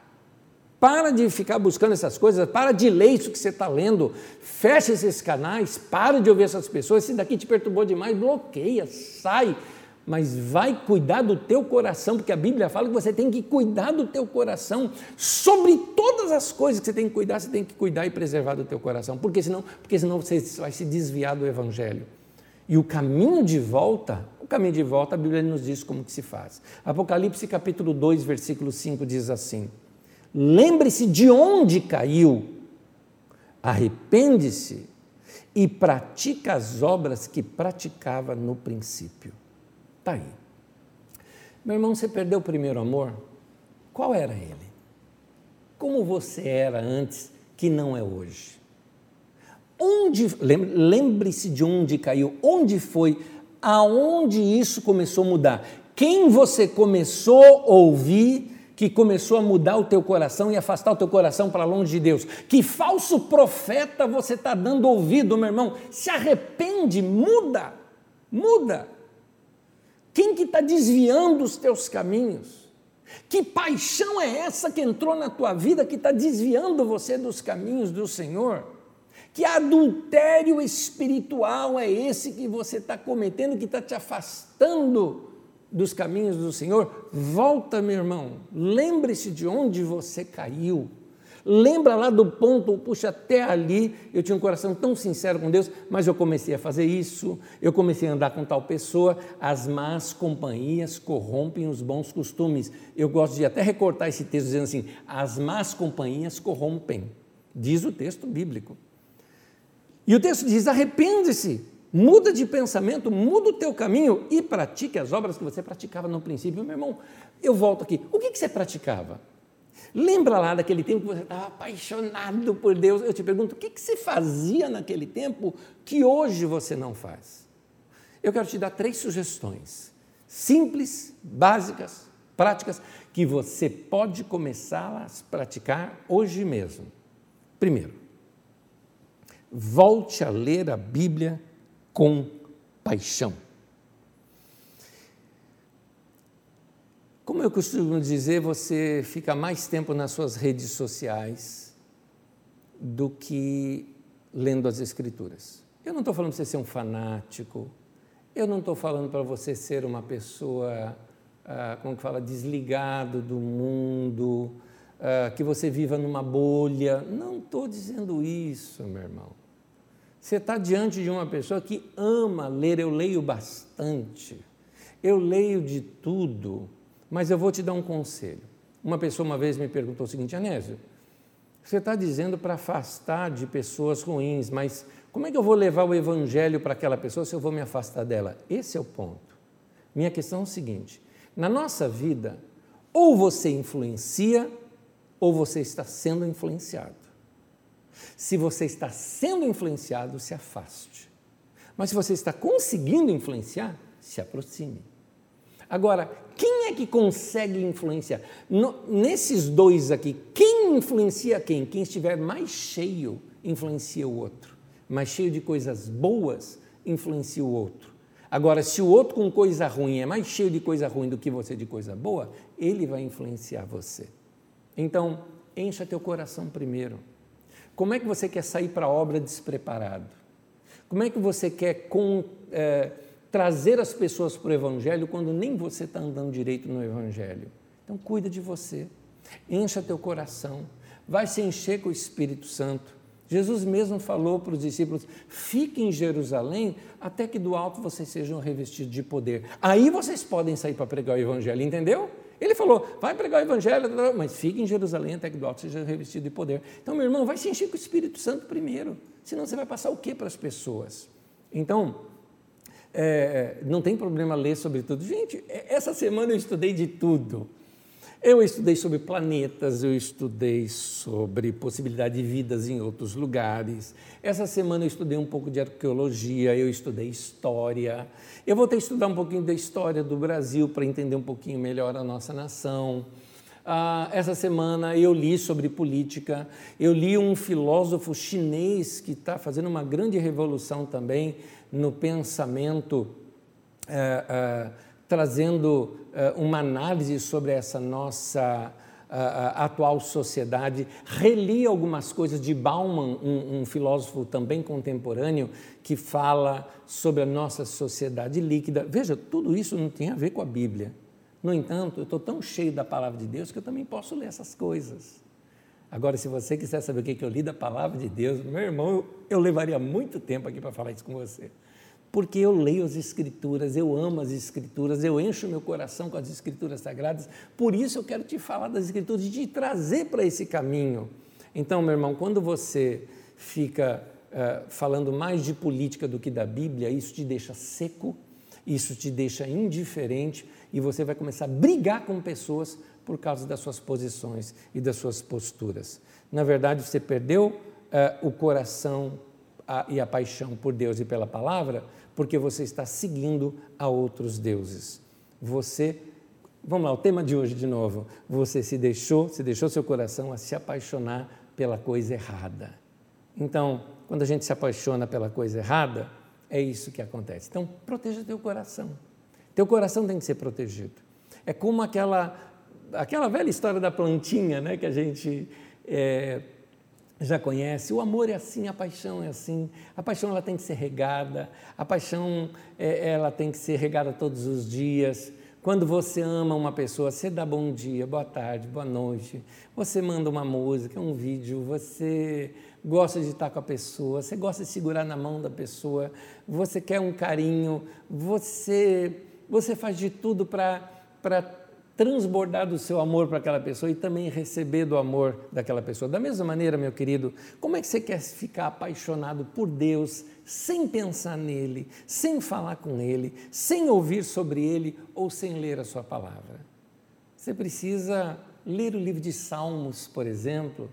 Para de ficar buscando essas coisas, para de ler isso que você está lendo, fecha esses canais, para de ouvir essas pessoas, se daqui te perturbou demais, bloqueia, sai, mas vai cuidar do teu coração, porque a Bíblia fala que você tem que cuidar do teu coração, sobre todas as coisas que você tem que cuidar, você tem que cuidar e preservar do teu coração, porque senão, porque senão você vai se desviar do Evangelho. E o caminho de volta, o caminho de volta, a Bíblia nos diz como que se faz. Apocalipse capítulo 2, versículo 5 diz assim: Lembre-se de onde caiu, arrepende-se e pratica as obras que praticava no princípio. Está aí. Meu irmão, você perdeu o primeiro amor? Qual era ele? Como você era antes que não é hoje? Onde, lembre-se de onde caiu, onde foi, aonde isso começou a mudar. Quem você começou a ouvir que começou a mudar o teu coração e afastar o teu coração para longe de Deus. Que falso profeta você está dando ouvido, meu irmão? Se arrepende, muda, muda. Quem que está desviando os teus caminhos? Que paixão é essa que entrou na tua vida que está desviando você dos caminhos do Senhor? Que adultério espiritual é esse que você está cometendo, que está te afastando dos caminhos do Senhor, volta, meu irmão, lembre-se de onde você caiu. Lembra lá do ponto, puxa, até ali eu tinha um coração tão sincero com Deus, mas eu comecei a fazer isso, eu comecei a andar com tal pessoa, as más companhias corrompem os bons costumes. Eu gosto de até recortar esse texto dizendo assim: as más companhias corrompem, diz o texto bíblico. E o texto diz: arrepende-se, Muda de pensamento, muda o teu caminho e pratique as obras que você praticava no princípio. Meu irmão, eu volto aqui. O que, que você praticava? Lembra lá daquele tempo que você estava apaixonado por Deus? Eu te pergunto, o que, que você fazia naquele tempo que hoje você não faz? Eu quero te dar três sugestões simples, básicas, práticas, que você pode começar a praticar hoje mesmo. Primeiro, volte a ler a Bíblia com paixão. Como eu costumo dizer, você fica mais tempo nas suas redes sociais do que lendo as Escrituras. Eu não estou falando para você ser um fanático, eu não estou falando para você ser uma pessoa, ah, como que fala, desligado do mundo, ah, que você viva numa bolha. Não estou dizendo isso, meu irmão. Você está diante de uma pessoa que ama ler, eu leio bastante, eu leio de tudo, mas eu vou te dar um conselho. Uma pessoa uma vez me perguntou o seguinte, Anésio, você está dizendo para afastar de pessoas ruins, mas como é que eu vou levar o evangelho para aquela pessoa se eu vou me afastar dela? Esse é o ponto. Minha questão é o seguinte: na nossa vida, ou você influencia, ou você está sendo influenciado. Se você está sendo influenciado, se afaste. Mas se você está conseguindo influenciar, se aproxime. Agora, quem é que consegue influenciar? No, nesses dois aqui, quem influencia quem? Quem estiver mais cheio influencia o outro. Mais cheio de coisas boas influencia o outro. Agora, se o outro com coisa ruim é mais cheio de coisa ruim do que você de coisa boa, ele vai influenciar você. Então, encha teu coração primeiro. Como é que você quer sair para a obra despreparado? Como é que você quer com, é, trazer as pessoas para o Evangelho quando nem você está andando direito no Evangelho? Então, cuida de você, encha teu coração, vai se encher com o Espírito Santo. Jesus mesmo falou para os discípulos: fiquem em Jerusalém até que do alto vocês sejam revestidos de poder. Aí vocês podem sair para pregar o Evangelho, entendeu? Ele falou: vai pregar o Evangelho, mas fique em Jerusalém até que do alto seja revestido de poder. Então, meu irmão, vai se encher com o Espírito Santo primeiro, senão você vai passar o que para as pessoas? Então, é, não tem problema ler sobre tudo. Gente, essa semana eu estudei de tudo. Eu estudei sobre planetas, eu estudei sobre possibilidade de vidas em outros lugares. Essa semana eu estudei um pouco de arqueologia, eu estudei história. Eu vou ter que estudar um pouquinho da história do Brasil para entender um pouquinho melhor a nossa nação. Ah, essa semana eu li sobre política, eu li um filósofo chinês que está fazendo uma grande revolução também no pensamento. Eh, eh, trazendo uh, uma análise sobre essa nossa atual sociedade. Reli algumas coisas de Bauman, um, um, filósofo também contemporâneo, que fala sobre a nossa sociedade líquida. Veja, tudo isso não tem a ver com a Bíblia. No entanto, eu estou tão cheio da palavra de Deus que eu também posso ler essas coisas. Agora, se você quiser saber o que eu li da palavra de Deus, meu irmão, eu levaria muito tempo aqui para falar isso com você porque eu leio as Escrituras, eu amo as Escrituras, eu encho meu coração com as Escrituras sagradas, por isso eu quero te falar das Escrituras e te trazer para esse caminho. Então, meu irmão, quando você fica uh, falando mais de política do que da Bíblia, isso te deixa seco, isso te deixa indiferente e você vai começar a brigar com pessoas por causa das suas posições e das suas posturas. Na verdade, você perdeu uh, o coração a, e a paixão por Deus e pela palavra porque você está seguindo a outros deuses. Você, vamos lá, o tema de hoje de novo. Você se deixou, se deixou seu coração a se apaixonar pela coisa errada. Então, quando a gente se apaixona pela coisa errada, é isso que acontece. Então, proteja teu coração. Teu coração tem que ser protegido. É como aquela, aquela velha história da plantinha, né, que a gente é, já conhece, o amor é assim, a paixão é assim. A paixão ela tem que ser regada, a paixão é, ela tem que ser regada todos os dias. Quando você ama uma pessoa, você dá bom dia, boa tarde, boa noite, você manda uma música, um vídeo, você gosta de estar com a pessoa, você gosta de segurar na mão da pessoa, você quer um carinho, você, você faz de tudo para transbordar do seu amor para aquela pessoa e também receber do amor daquela pessoa. Da mesma maneira, meu querido, como é que você quer ficar apaixonado por Deus sem pensar nele, sem falar com ele, sem ouvir sobre ele ou sem ler a sua palavra? Você precisa ler o livro de Salmos, por exemplo,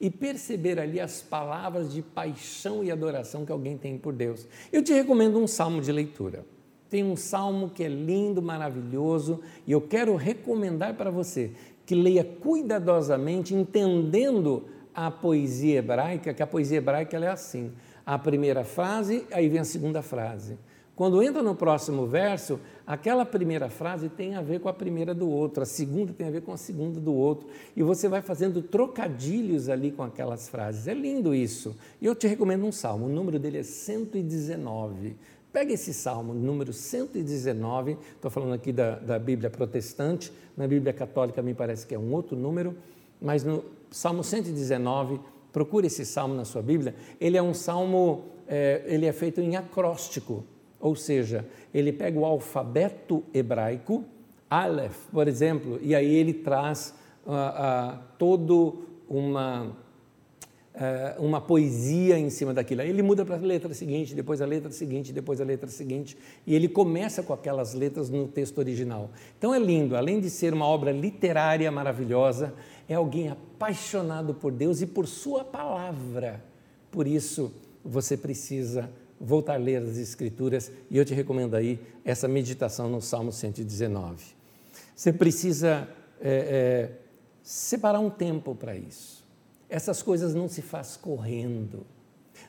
e perceber ali as palavras de paixão e adoração que alguém tem por Deus. Eu te recomendo um salmo de leitura tem um salmo que é lindo, maravilhoso, e eu quero recomendar para você que leia cuidadosamente, entendendo a poesia hebraica, que a poesia hebraica é assim: a primeira frase, aí vem a segunda frase. Quando entra no próximo verso, aquela primeira frase tem a ver com a primeira do outro, a segunda tem a ver com a segunda do outro, e você vai fazendo trocadilhos ali com aquelas frases. É lindo isso. E eu te recomendo um salmo, o número dele é 119. Pega esse salmo, número 119, estou falando aqui da, da Bíblia protestante, na Bíblia católica me parece que é um outro número, mas no Salmo 119, procure esse salmo na sua Bíblia, ele é um salmo, é, ele é feito em acróstico, ou seja, ele pega o alfabeto hebraico, Aleph, por exemplo, e aí ele traz ah, ah, todo uma uma poesia em cima daquilo. Aí ele muda para a letra seguinte, depois a letra seguinte, depois a letra seguinte, e ele começa com aquelas letras no texto original. Então é lindo, além de ser uma obra literária maravilhosa, é alguém apaixonado por Deus e por Sua palavra. Por isso, você precisa voltar a ler as Escrituras e eu te recomendo aí essa meditação no Salmo 119. Você precisa é, é, separar um tempo para isso. Essas coisas não se faz correndo.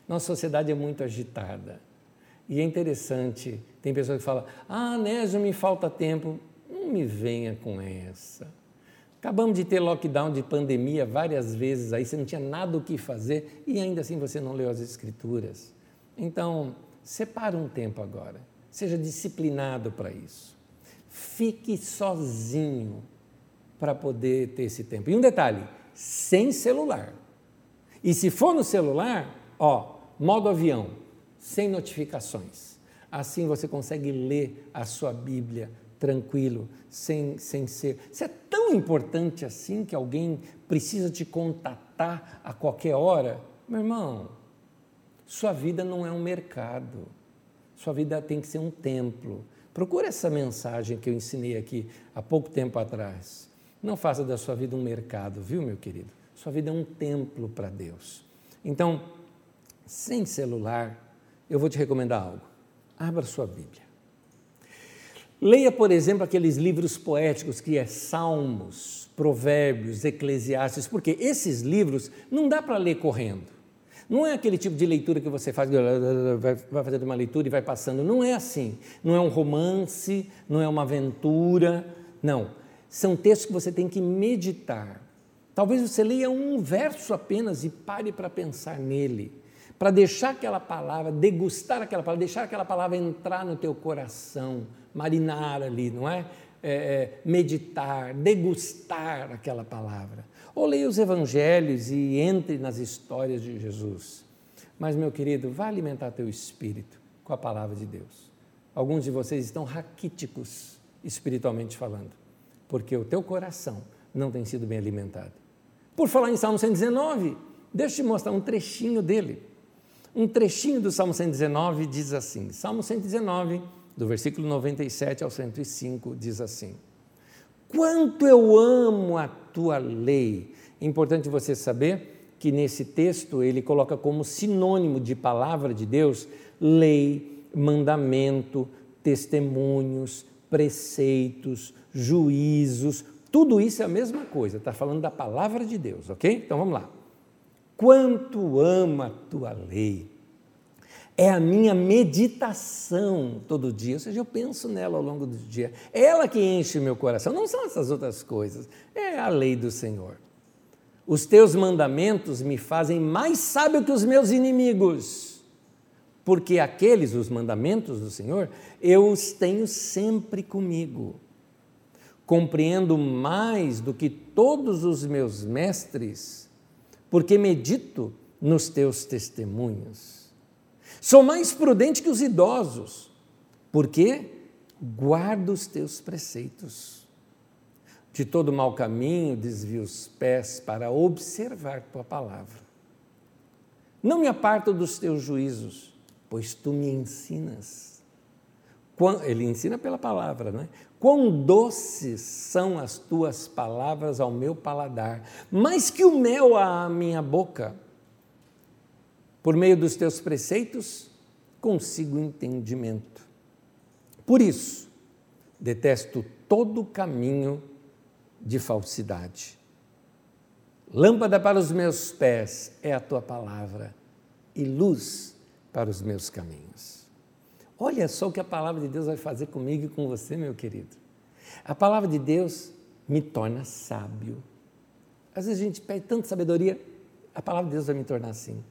Nossa sociedade é muito agitada. E é interessante, tem pessoas que falam: Ah, Nésio, me falta tempo. Não me venha com essa. Acabamos de ter lockdown de pandemia várias vezes aí, você não tinha nada o que fazer e ainda assim você não leu as Escrituras. Então, separa um tempo agora, seja disciplinado para isso. Fique sozinho para poder ter esse tempo. E um detalhe: sem celular. E se for no celular, ó, modo avião, sem notificações. Assim você consegue ler a sua Bíblia tranquilo, sem, sem ser. Isso é tão importante assim que alguém precisa te contatar a qualquer hora. Meu irmão, sua vida não é um mercado. Sua vida tem que ser um templo. Procura essa mensagem que eu ensinei aqui há pouco tempo atrás. Não faça da sua vida um mercado, viu, meu querido? Sua vida é um templo para Deus. Então, sem celular, eu vou te recomendar algo. Abra sua Bíblia. Leia, por exemplo, aqueles livros poéticos que é Salmos, Provérbios, Eclesiastes, porque esses livros não dá para ler correndo. Não é aquele tipo de leitura que você faz, vai fazer uma leitura e vai passando. Não é assim. Não é um romance, não é uma aventura. Não. São textos que você tem que meditar. Talvez você leia um verso apenas e pare para pensar nele, para deixar aquela palavra, degustar aquela palavra, deixar aquela palavra entrar no teu coração, marinar ali, não é? é, é meditar, degustar aquela palavra. Ou leia os evangelhos e entre nas histórias de Jesus. Mas, meu querido, vá alimentar teu espírito com a palavra de Deus. Alguns de vocês estão raquíticos, espiritualmente falando, porque o teu coração não tem sido bem alimentado. Por falar em Salmo 119, deixa eu te mostrar um trechinho dele. Um trechinho do Salmo 119 diz assim: Salmo 119, do versículo 97 ao 105, diz assim: Quanto eu amo a tua lei. É importante você saber que nesse texto ele coloca como sinônimo de palavra de Deus lei, mandamento, testemunhos, preceitos, juízos, tudo isso é a mesma coisa, está falando da palavra de Deus, ok? Então vamos lá. Quanto ama a tua lei, é a minha meditação todo dia, ou seja, eu penso nela ao longo do dia. É ela que enche meu coração, não são essas outras coisas, é a lei do Senhor. Os teus mandamentos me fazem mais sábio que os meus inimigos, porque aqueles, os mandamentos do Senhor, eu os tenho sempre comigo compreendo mais do que todos os meus mestres, porque medito nos teus testemunhos. Sou mais prudente que os idosos, porque guardo os teus preceitos. De todo mau caminho desvio os pés para observar tua palavra. Não me aparto dos teus juízos, pois tu me ensinas. Ele ensina pela palavra, não é? Quão doces são as tuas palavras ao meu paladar, mais que o mel à minha boca. Por meio dos teus preceitos, consigo entendimento. Por isso, detesto todo caminho de falsidade. Lâmpada para os meus pés é a tua palavra e luz para os meus caminhos. Olha só o que a palavra de Deus vai fazer comigo e com você, meu querido. A palavra de Deus me torna sábio. Às vezes a gente pede tanta sabedoria, a palavra de Deus vai me tornar assim.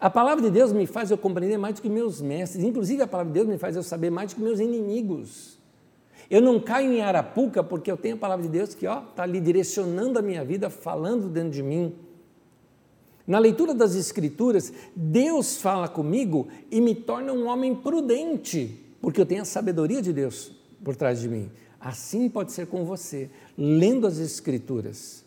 A palavra de Deus me faz eu compreender mais do que meus mestres, inclusive a palavra de Deus me faz eu saber mais do que meus inimigos. Eu não caio em arapuca porque eu tenho a palavra de Deus que está ali direcionando a minha vida, falando dentro de mim. Na leitura das Escrituras, Deus fala comigo e me torna um homem prudente, porque eu tenho a sabedoria de Deus por trás de mim. Assim pode ser com você, lendo as Escrituras.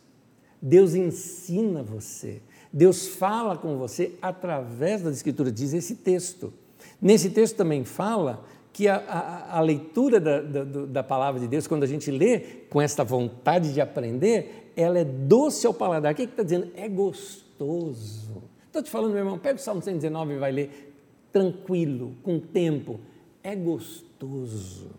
Deus ensina você, Deus fala com você através das Escrituras, diz esse texto. Nesse texto também fala que a, a, a leitura da, da, da, palavra de Deus, quando a gente lê com esta vontade de aprender, ela é doce ao paladar. O que está dizendo? É gostoso. Estou te falando, meu irmão, pega o Salmo 119 e vai ler tranquilo, com tempo. É gostoso.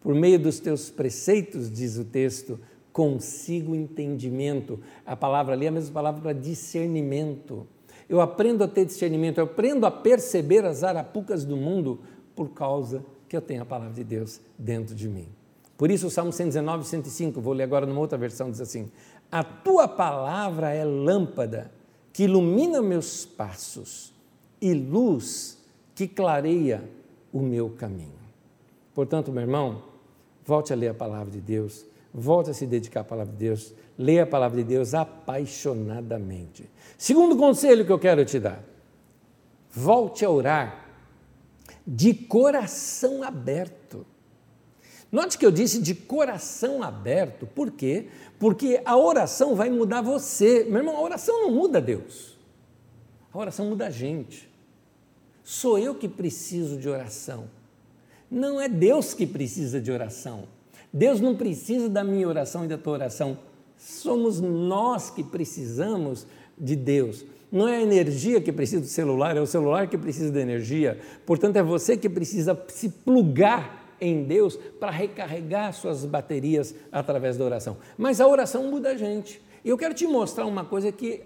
Por meio dos teus preceitos, diz o texto, consigo entendimento. A palavra ali é a mesma palavra para discernimento. eu aprendo a ter discernimento, eu aprendo a perceber as arapucas do mundo por causa que eu tenho a palavra de Deus dentro de mim. Por isso, o Salmo 119, 105, vou ler agora numa outra versão, diz assim: A tua palavra é lâmpada que ilumina meus passos e luz que clareia o meu caminho. Portanto, meu irmão, volte a ler a palavra de Deus, volte a se dedicar à palavra de Deus, leia a palavra de Deus apaixonadamente. Segundo conselho que eu quero te dar: volte a orar de coração aberto. Note que eu disse de coração aberto, por quê? Porque a oração vai mudar você. Meu irmão, a oração não muda Deus, a oração muda a gente. Sou eu que preciso de oração, não é Deus que precisa de oração. Deus não precisa da minha oração e da tua oração, somos nós que precisamos de Deus. Não é a energia que precisa do celular, é o celular que precisa da energia. Portanto, é você que precisa se plugar em Deus para recarregar suas baterias através da oração. Mas a oração muda a gente. E eu quero te mostrar uma coisa que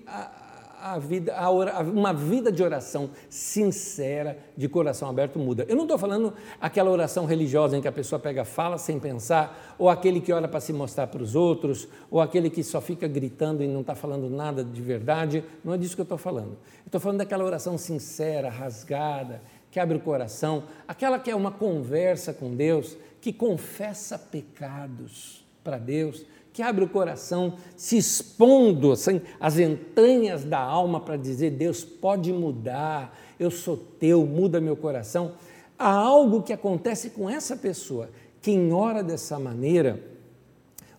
a vida, a uma vida de oração sincera, de coração aberto, muda. Eu não estou falando aquela oração religiosa em que a pessoa pega, fala sem pensar, ou aquele que ora para se mostrar para os outros, ou aquele que só fica gritando e não está falando nada de verdade. Não é disso que eu estou falando. Estou falando daquela oração sincera, rasgada, que abre o coração, aquela que é uma conversa com Deus, que confessa pecados para Deus, que abre o coração, se expondo assim, às entranhas da alma para dizer: Deus pode mudar, eu sou teu, muda meu coração. Há algo que acontece com essa pessoa. Quem ora dessa maneira,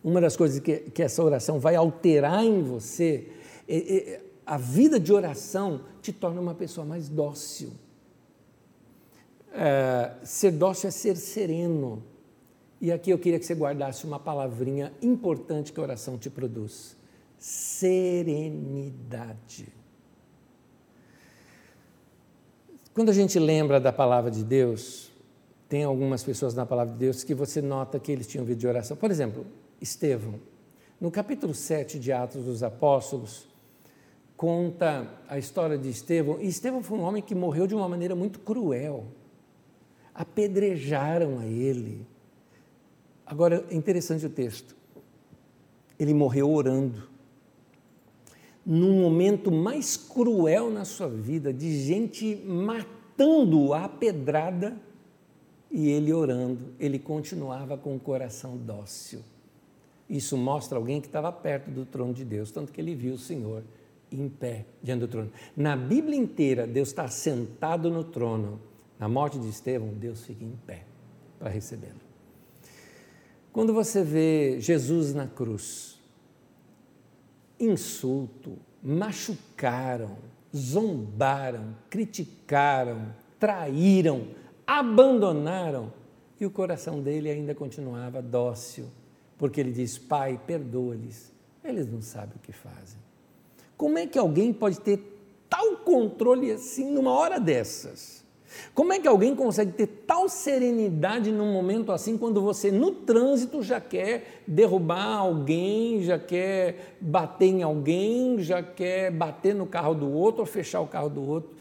uma das coisas que, que essa oração vai alterar em você, é, é, a vida de oração te torna uma pessoa mais dócil é, ser dócil é ser sereno. E aqui eu queria que você guardasse uma palavrinha importante que a oração te produz: serenidade. Quando a gente lembra da palavra de Deus, tem algumas pessoas na palavra de Deus que você nota que eles tinham vida de oração. Por exemplo, Estevão. No capítulo 7 de Atos dos Apóstolos, conta a história de Estevão. E Estevão foi um homem que morreu de uma maneira muito cruel apedrejaram a ele. Agora, é interessante o texto. Ele morreu orando. Num momento mais cruel na sua vida, de gente matando-o à pedrada, e ele orando, ele continuava com o coração dócil. Isso mostra alguém que estava perto do trono de Deus, tanto que ele viu o Senhor em pé diante do trono. Na Bíblia inteira, Deus está sentado no trono na morte de Estevão, Deus fica em pé para recebê-lo. Quando você vê Jesus na cruz, insulto, machucaram, zombaram, criticaram, traíram, abandonaram, e o coração dele ainda continuava dócil, porque ele diz: Pai, perdoa-lhes, eles não sabem o que fazem. Como é que alguém pode ter tal controle assim numa hora dessas? Como é que alguém consegue ter tal serenidade num momento assim, quando você no trânsito já quer derrubar alguém, já quer bater em alguém, já quer bater no carro do outro ou fechar o carro do outro,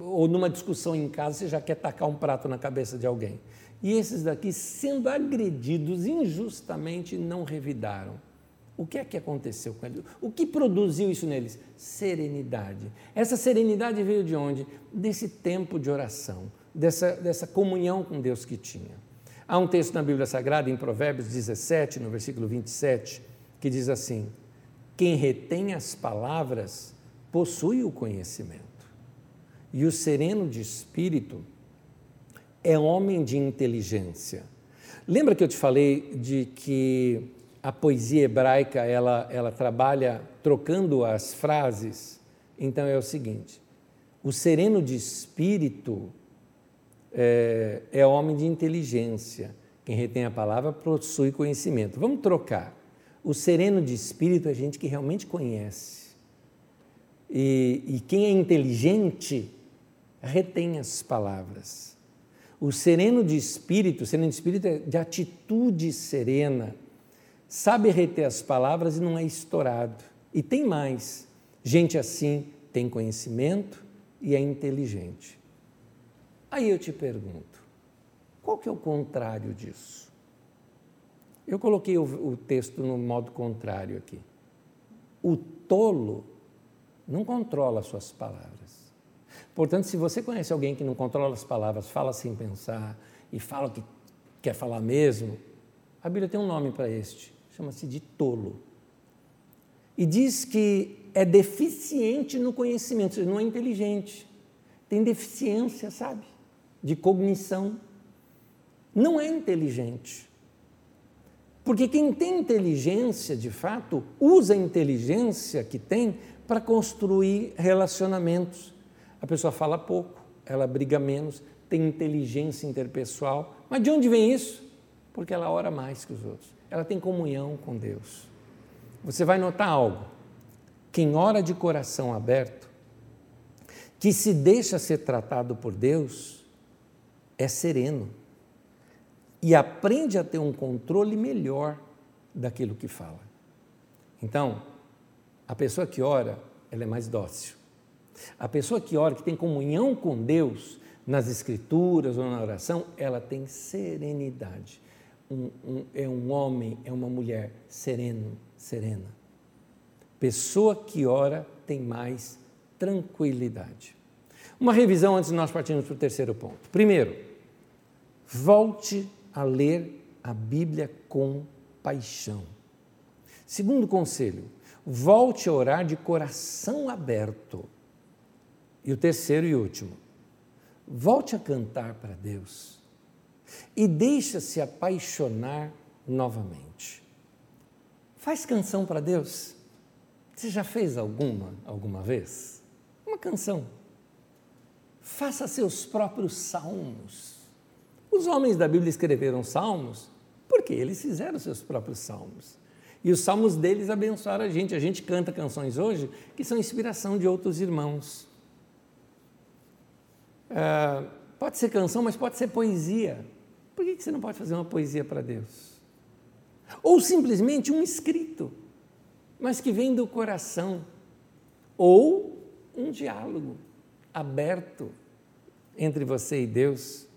ou numa discussão em casa você já quer tacar um prato na cabeça de alguém. E esses daqui, sendo agredidos injustamente, não revidaram. O que é que aconteceu com eles? O que produziu isso neles? Serenidade. Essa serenidade veio de onde? Desse tempo de oração, dessa, dessa comunhão com Deus que tinha. Há um texto na Bíblia Sagrada, em Provérbios 17, no versículo 27, que diz assim: Quem retém as palavras possui o conhecimento, e o sereno de espírito é homem de inteligência. Lembra que eu te falei de que a poesia hebraica ela, ela trabalha trocando as frases. Então é o seguinte: o sereno de espírito é, é homem de inteligência. Quem retém a palavra possui conhecimento. Vamos trocar. O sereno de espírito é gente que realmente conhece. E, e quem é inteligente retém as palavras. O sereno de espírito, sereno de espírito é de atitude serena sabe reter as palavras e não é estourado. E tem mais: gente assim tem conhecimento e é inteligente. Aí eu te pergunto, qual que é o contrário disso? Eu coloquei o, o texto no modo contrário aqui. O tolo não controla suas palavras. Portanto, se você conhece alguém que não controla as palavras, fala sem pensar e fala o que quer falar mesmo, a Bíblia tem um nome para este, chama-se de tolo. E diz que é deficiente no conhecimento, não é inteligente. Tem deficiência, sabe? De cognição. Não é inteligente. Porque quem tem inteligência, de fato, usa a inteligência que tem para construir relacionamentos. A pessoa fala pouco, ela briga menos, tem inteligência interpessoal. Mas de onde vem isso? Porque ela ora mais que os outros. Ela tem comunhão com Deus. Você vai notar algo. Quem ora de coração aberto, que se deixa ser tratado por Deus, é sereno e aprende a ter um controle melhor daquilo que fala. Então, a pessoa que ora, ela é mais dócil. A pessoa que ora, que tem comunhão com Deus nas escrituras ou na oração, ela tem serenidade. Um, um, é um homem, é uma mulher sereno, serena. Pessoa que ora tem mais tranquilidade. Uma revisão antes de nós partirmos para o terceiro ponto. Primeiro, volte a ler a Bíblia com paixão. Segundo conselho, volte a orar de coração aberto. E o terceiro e último, volte a cantar para Deus e deixa-se apaixonar novamente. Faz canção para Deus. Você já fez alguma alguma vez? Uma canção. Faça seus próprios salmos. Os homens da Bíblia escreveram salmos porque eles fizeram seus próprios salmos. E os salmos deles abençoaram a gente. A gente canta canções hoje que são inspiração de outros irmãos. É, pode ser canção, mas pode ser poesia. Por que você não pode fazer uma poesia para Deus? Ou simplesmente um escrito, mas que vem do coração. Ou um diálogo aberto entre você e Deus.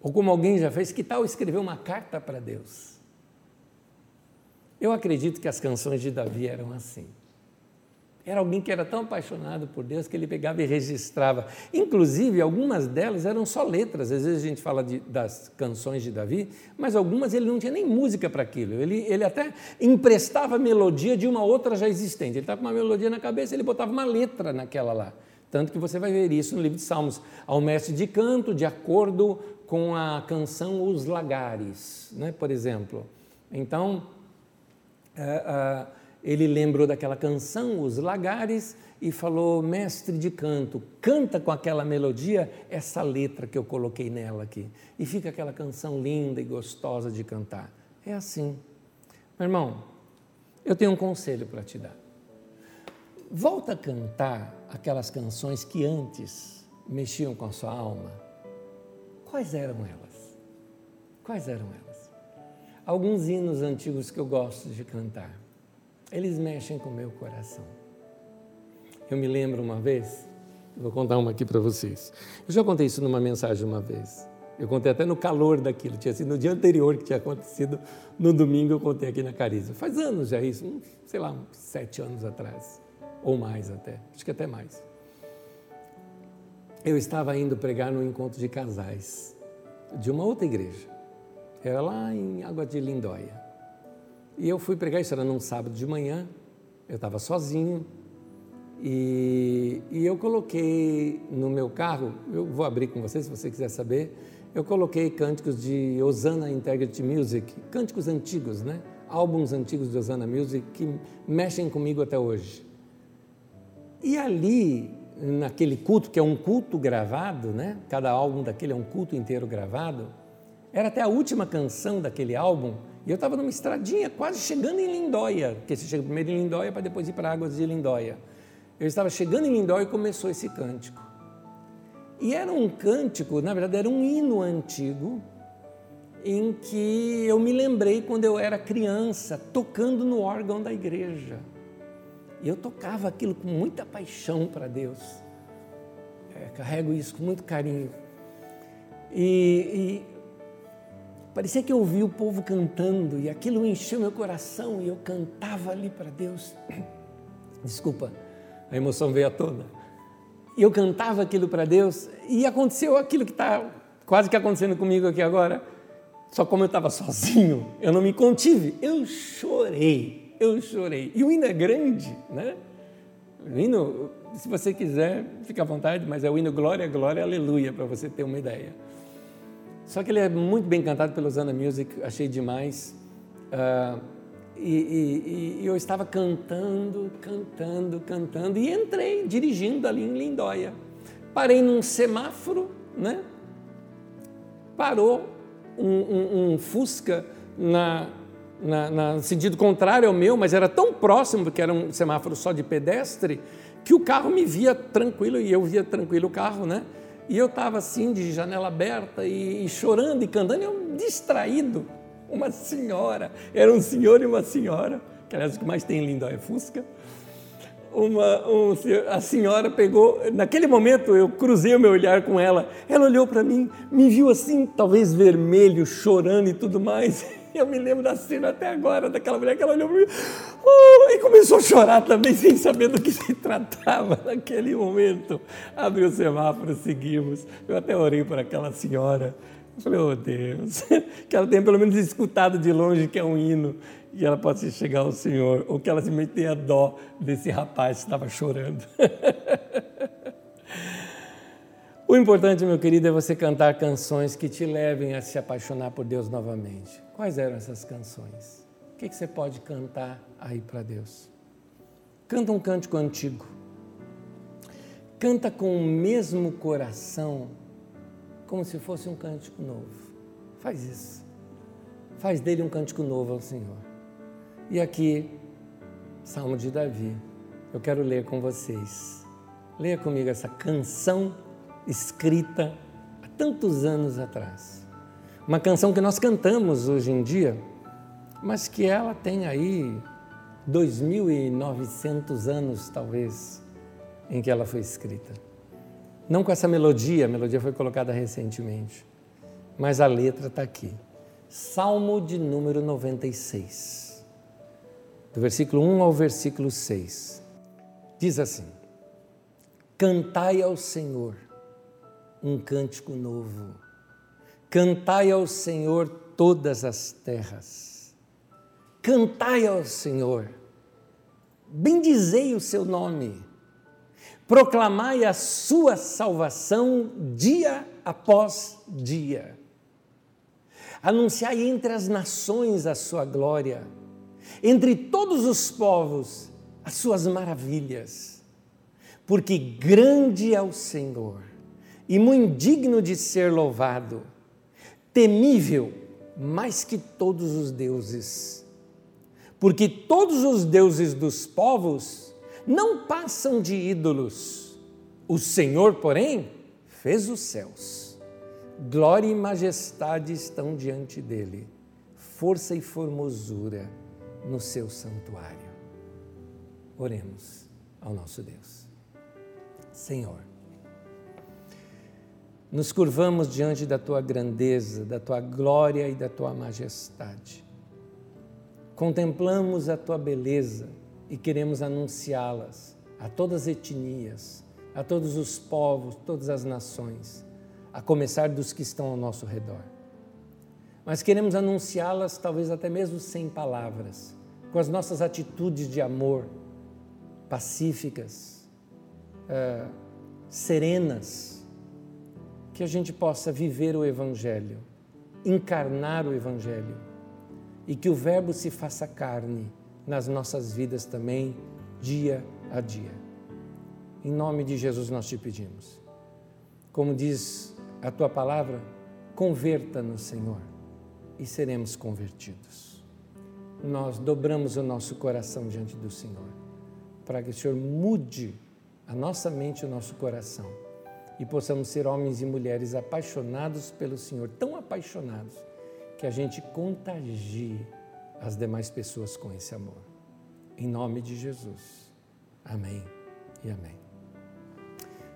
Ou como alguém já fez, que tal escrever uma carta para Deus? Eu acredito que as canções de Davi eram assim. Era alguém que era tão apaixonado por Deus que ele pegava e registrava. Inclusive, algumas delas eram só letras. Às vezes a gente fala de, das canções de Davi, mas algumas ele não tinha nem música para aquilo. Ele, ele até emprestava melodia de uma outra já existente. Ele estava com uma melodia na cabeça, ele botava uma letra naquela lá. Tanto que você vai ver isso no livro de Salmos. Ao mestre de canto, de acordo com a canção Os Lagares, né, por exemplo. Então, é, é, ele lembrou daquela canção, Os Lagares, e falou: Mestre de canto, canta com aquela melodia essa letra que eu coloquei nela aqui. E fica aquela canção linda e gostosa de cantar. É assim. Meu irmão, eu tenho um conselho para te dar. Volta a cantar aquelas canções que antes mexiam com a sua alma Quais eram elas? Quais eram elas? Alguns hinos antigos que eu gosto de cantar. Eles mexem com o meu coração. Eu me lembro uma vez, vou contar uma aqui para vocês. Eu já contei isso numa mensagem uma vez. Eu contei até no calor daquilo, tinha sido no dia anterior que tinha acontecido, no domingo eu contei aqui na Carisma. Faz anos já isso, sei lá, uns sete anos atrás, ou mais até, acho que até mais eu estava indo pregar no encontro de casais de uma outra igreja. Era lá em Água de Lindóia. E eu fui pregar, isso era num sábado de manhã, eu estava sozinho, e, e, eu coloquei no meu carro, eu vou abrir com vocês se você quiser saber, eu coloquei cânticos de Osana Integrity Music, cânticos antigos, né? Álbuns antigos de Osana Music que mexem comigo até hoje. E ali naquele culto, que é um culto gravado, né? cada álbum daquele é um culto inteiro gravado, era até a última canção daquele álbum, e eu estava numa estradinha quase chegando em Lindóia, porque você chega primeiro em Lindóia para depois ir para Águas de Lindóia. Eu estava chegando em Lindóia e começou esse cântico. E era um cântico, na verdade era um hino antigo, em que eu me lembrei quando eu era criança, tocando no órgão da igreja. E eu tocava aquilo com muita paixão para Deus. É, carrego isso com muito carinho. E, e parecia que eu ouvia o povo cantando e aquilo encheu meu coração e eu cantava ali para Deus. Desculpa, a emoção veio à tona. Eu cantava aquilo para Deus e aconteceu aquilo que está quase que acontecendo comigo aqui agora. Só como eu estava sozinho, eu não me contive, eu chorei, eu chorei. E o hino é grande, né? O hino, se você quiser, fica à vontade, mas é o hino Glória, Glória, Aleluia, para você ter uma ideia. Só que ele é muito bem cantado pelo Zana Music, achei demais. Uh, e, e, e, eu estava cantando, cantando, cantando, e entrei dirigindo ali em Lindóia. Parei num semáforo, né? Parou um, um, um Fusca na, na, na, sentido contrário ao meu, mas era tão próximo, porque era um semáforo só de pedestre, que o carro me via tranquilo e eu via tranquilo o carro, né? E eu estava assim, de janela aberta e, e chorando e cantando, e eu distraído. Uma senhora, era um senhor e uma senhora, que aliás o que mais tem lindo é Fusca. Uma, um, a senhora pegou, naquele momento eu cruzei o meu olhar com ela, ela olhou para mim, me viu assim, talvez vermelho, chorando e tudo mais. Eu me lembro da cena até agora, daquela mulher que ela olhou para mim oh, e começou a chorar também, sem saber do que se tratava naquele momento. Abriu o semáforo, seguimos. Eu até orei para aquela senhora. Eu falei, oh Deus, que ela tenha pelo menos escutado de longe que é um hino e ela possa chegar ao Senhor, ou que ela simplesmente tenha dó desse rapaz que estava chorando. O importante, meu querido, é você cantar canções que te levem a se apaixonar por Deus novamente. Quais eram essas canções? O que, você pode cantar aí para Deus? Canta um cântico antigo. Canta com o mesmo coração, como se fosse um cântico novo. Faz isso. Faz dele um cântico novo ao Senhor. E aqui, Salmo de Davi. Eu quero ler com vocês. Leia comigo essa canção escrita há tantos anos atrás. Uma canção que nós cantamos hoje em dia, mas que ela tem aí 2.900 anos, talvez, em que ela foi escrita. Não com essa melodia, a melodia foi colocada recentemente, mas a letra está aqui. Salmo de número 96, do versículo 1 ao versículo 6. Diz assim: Cantai ao Senhor um cântico novo. Cantai ao Senhor todas as terras. Cantai ao Senhor. Bendizei o seu nome. Proclamai a sua salvação dia após dia. Anunciai entre as nações a sua glória, entre todos os povos as suas maravilhas, porque grande é o Senhor e muito digno de ser louvado, temível mais que todos os deuses. Porque todos os deuses dos povos não passam de ídolos. O Senhor, porém, fez os céus. Glória e majestade estão diante dele, força e formosura no seu santuário. Oremos ao nosso Deus. Senhor, nos curvamos diante da tua grandeza, da tua glória e da tua majestade. Contemplamos a tua beleza e queremos anunciá-las a todas as etnias, a todos os povos, todas as nações, a começar dos que estão ao nosso redor. Mas queremos anunciá-las talvez até mesmo sem palavras, com as nossas atitudes de amor, pacíficas, uh, serenas, que a gente possa viver o Evangelho, encarnar o Evangelho e que o Verbo se faça carne nas nossas vidas também, dia a dia. Em nome de Jesus nós te pedimos. Como diz a tua palavra, converta-nos, Senhor, e seremos convertidos. Nós dobramos o nosso coração diante do Senhor, para que o Senhor mude a nossa mente e o nosso coração e possamos ser homens e mulheres apaixonados pelo Senhor, tão apaixonados que a gente contagie as demais pessoas com esse amor. Em nome de Jesus. Amém e amém.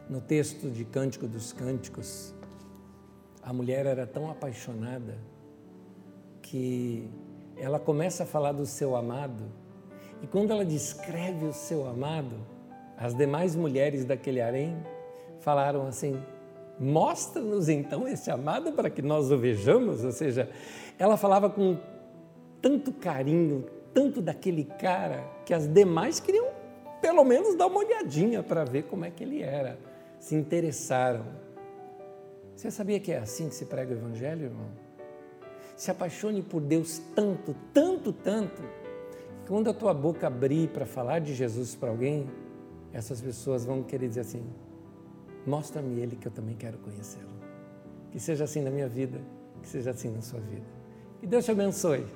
No texto de Cântico dos Cânticos, a mulher era tão apaixonada que ela começa a falar do seu amado, e quando ela descreve o seu amado, as demais mulheres daquele harém falaram assim: Mostra-nos então esse amado para que nós o vejamos. Ou seja, ela falava com tanto carinho, tanto daquele cara, que as demais queriam pelo menos dar uma olhadinha para ver como é que ele era. Se interessaram. Você sabia que é assim que se prega o Evangelho, irmão? Se apaixone por Deus tanto, tanto, tanto, que quando a tua boca abrir para falar de Jesus para alguém, essas pessoas vão querer dizer assim: mostra-me Ele que eu também quero conhecê-lo. Que seja assim na minha vida, que seja assim na sua vida. Que Deus te abençoe.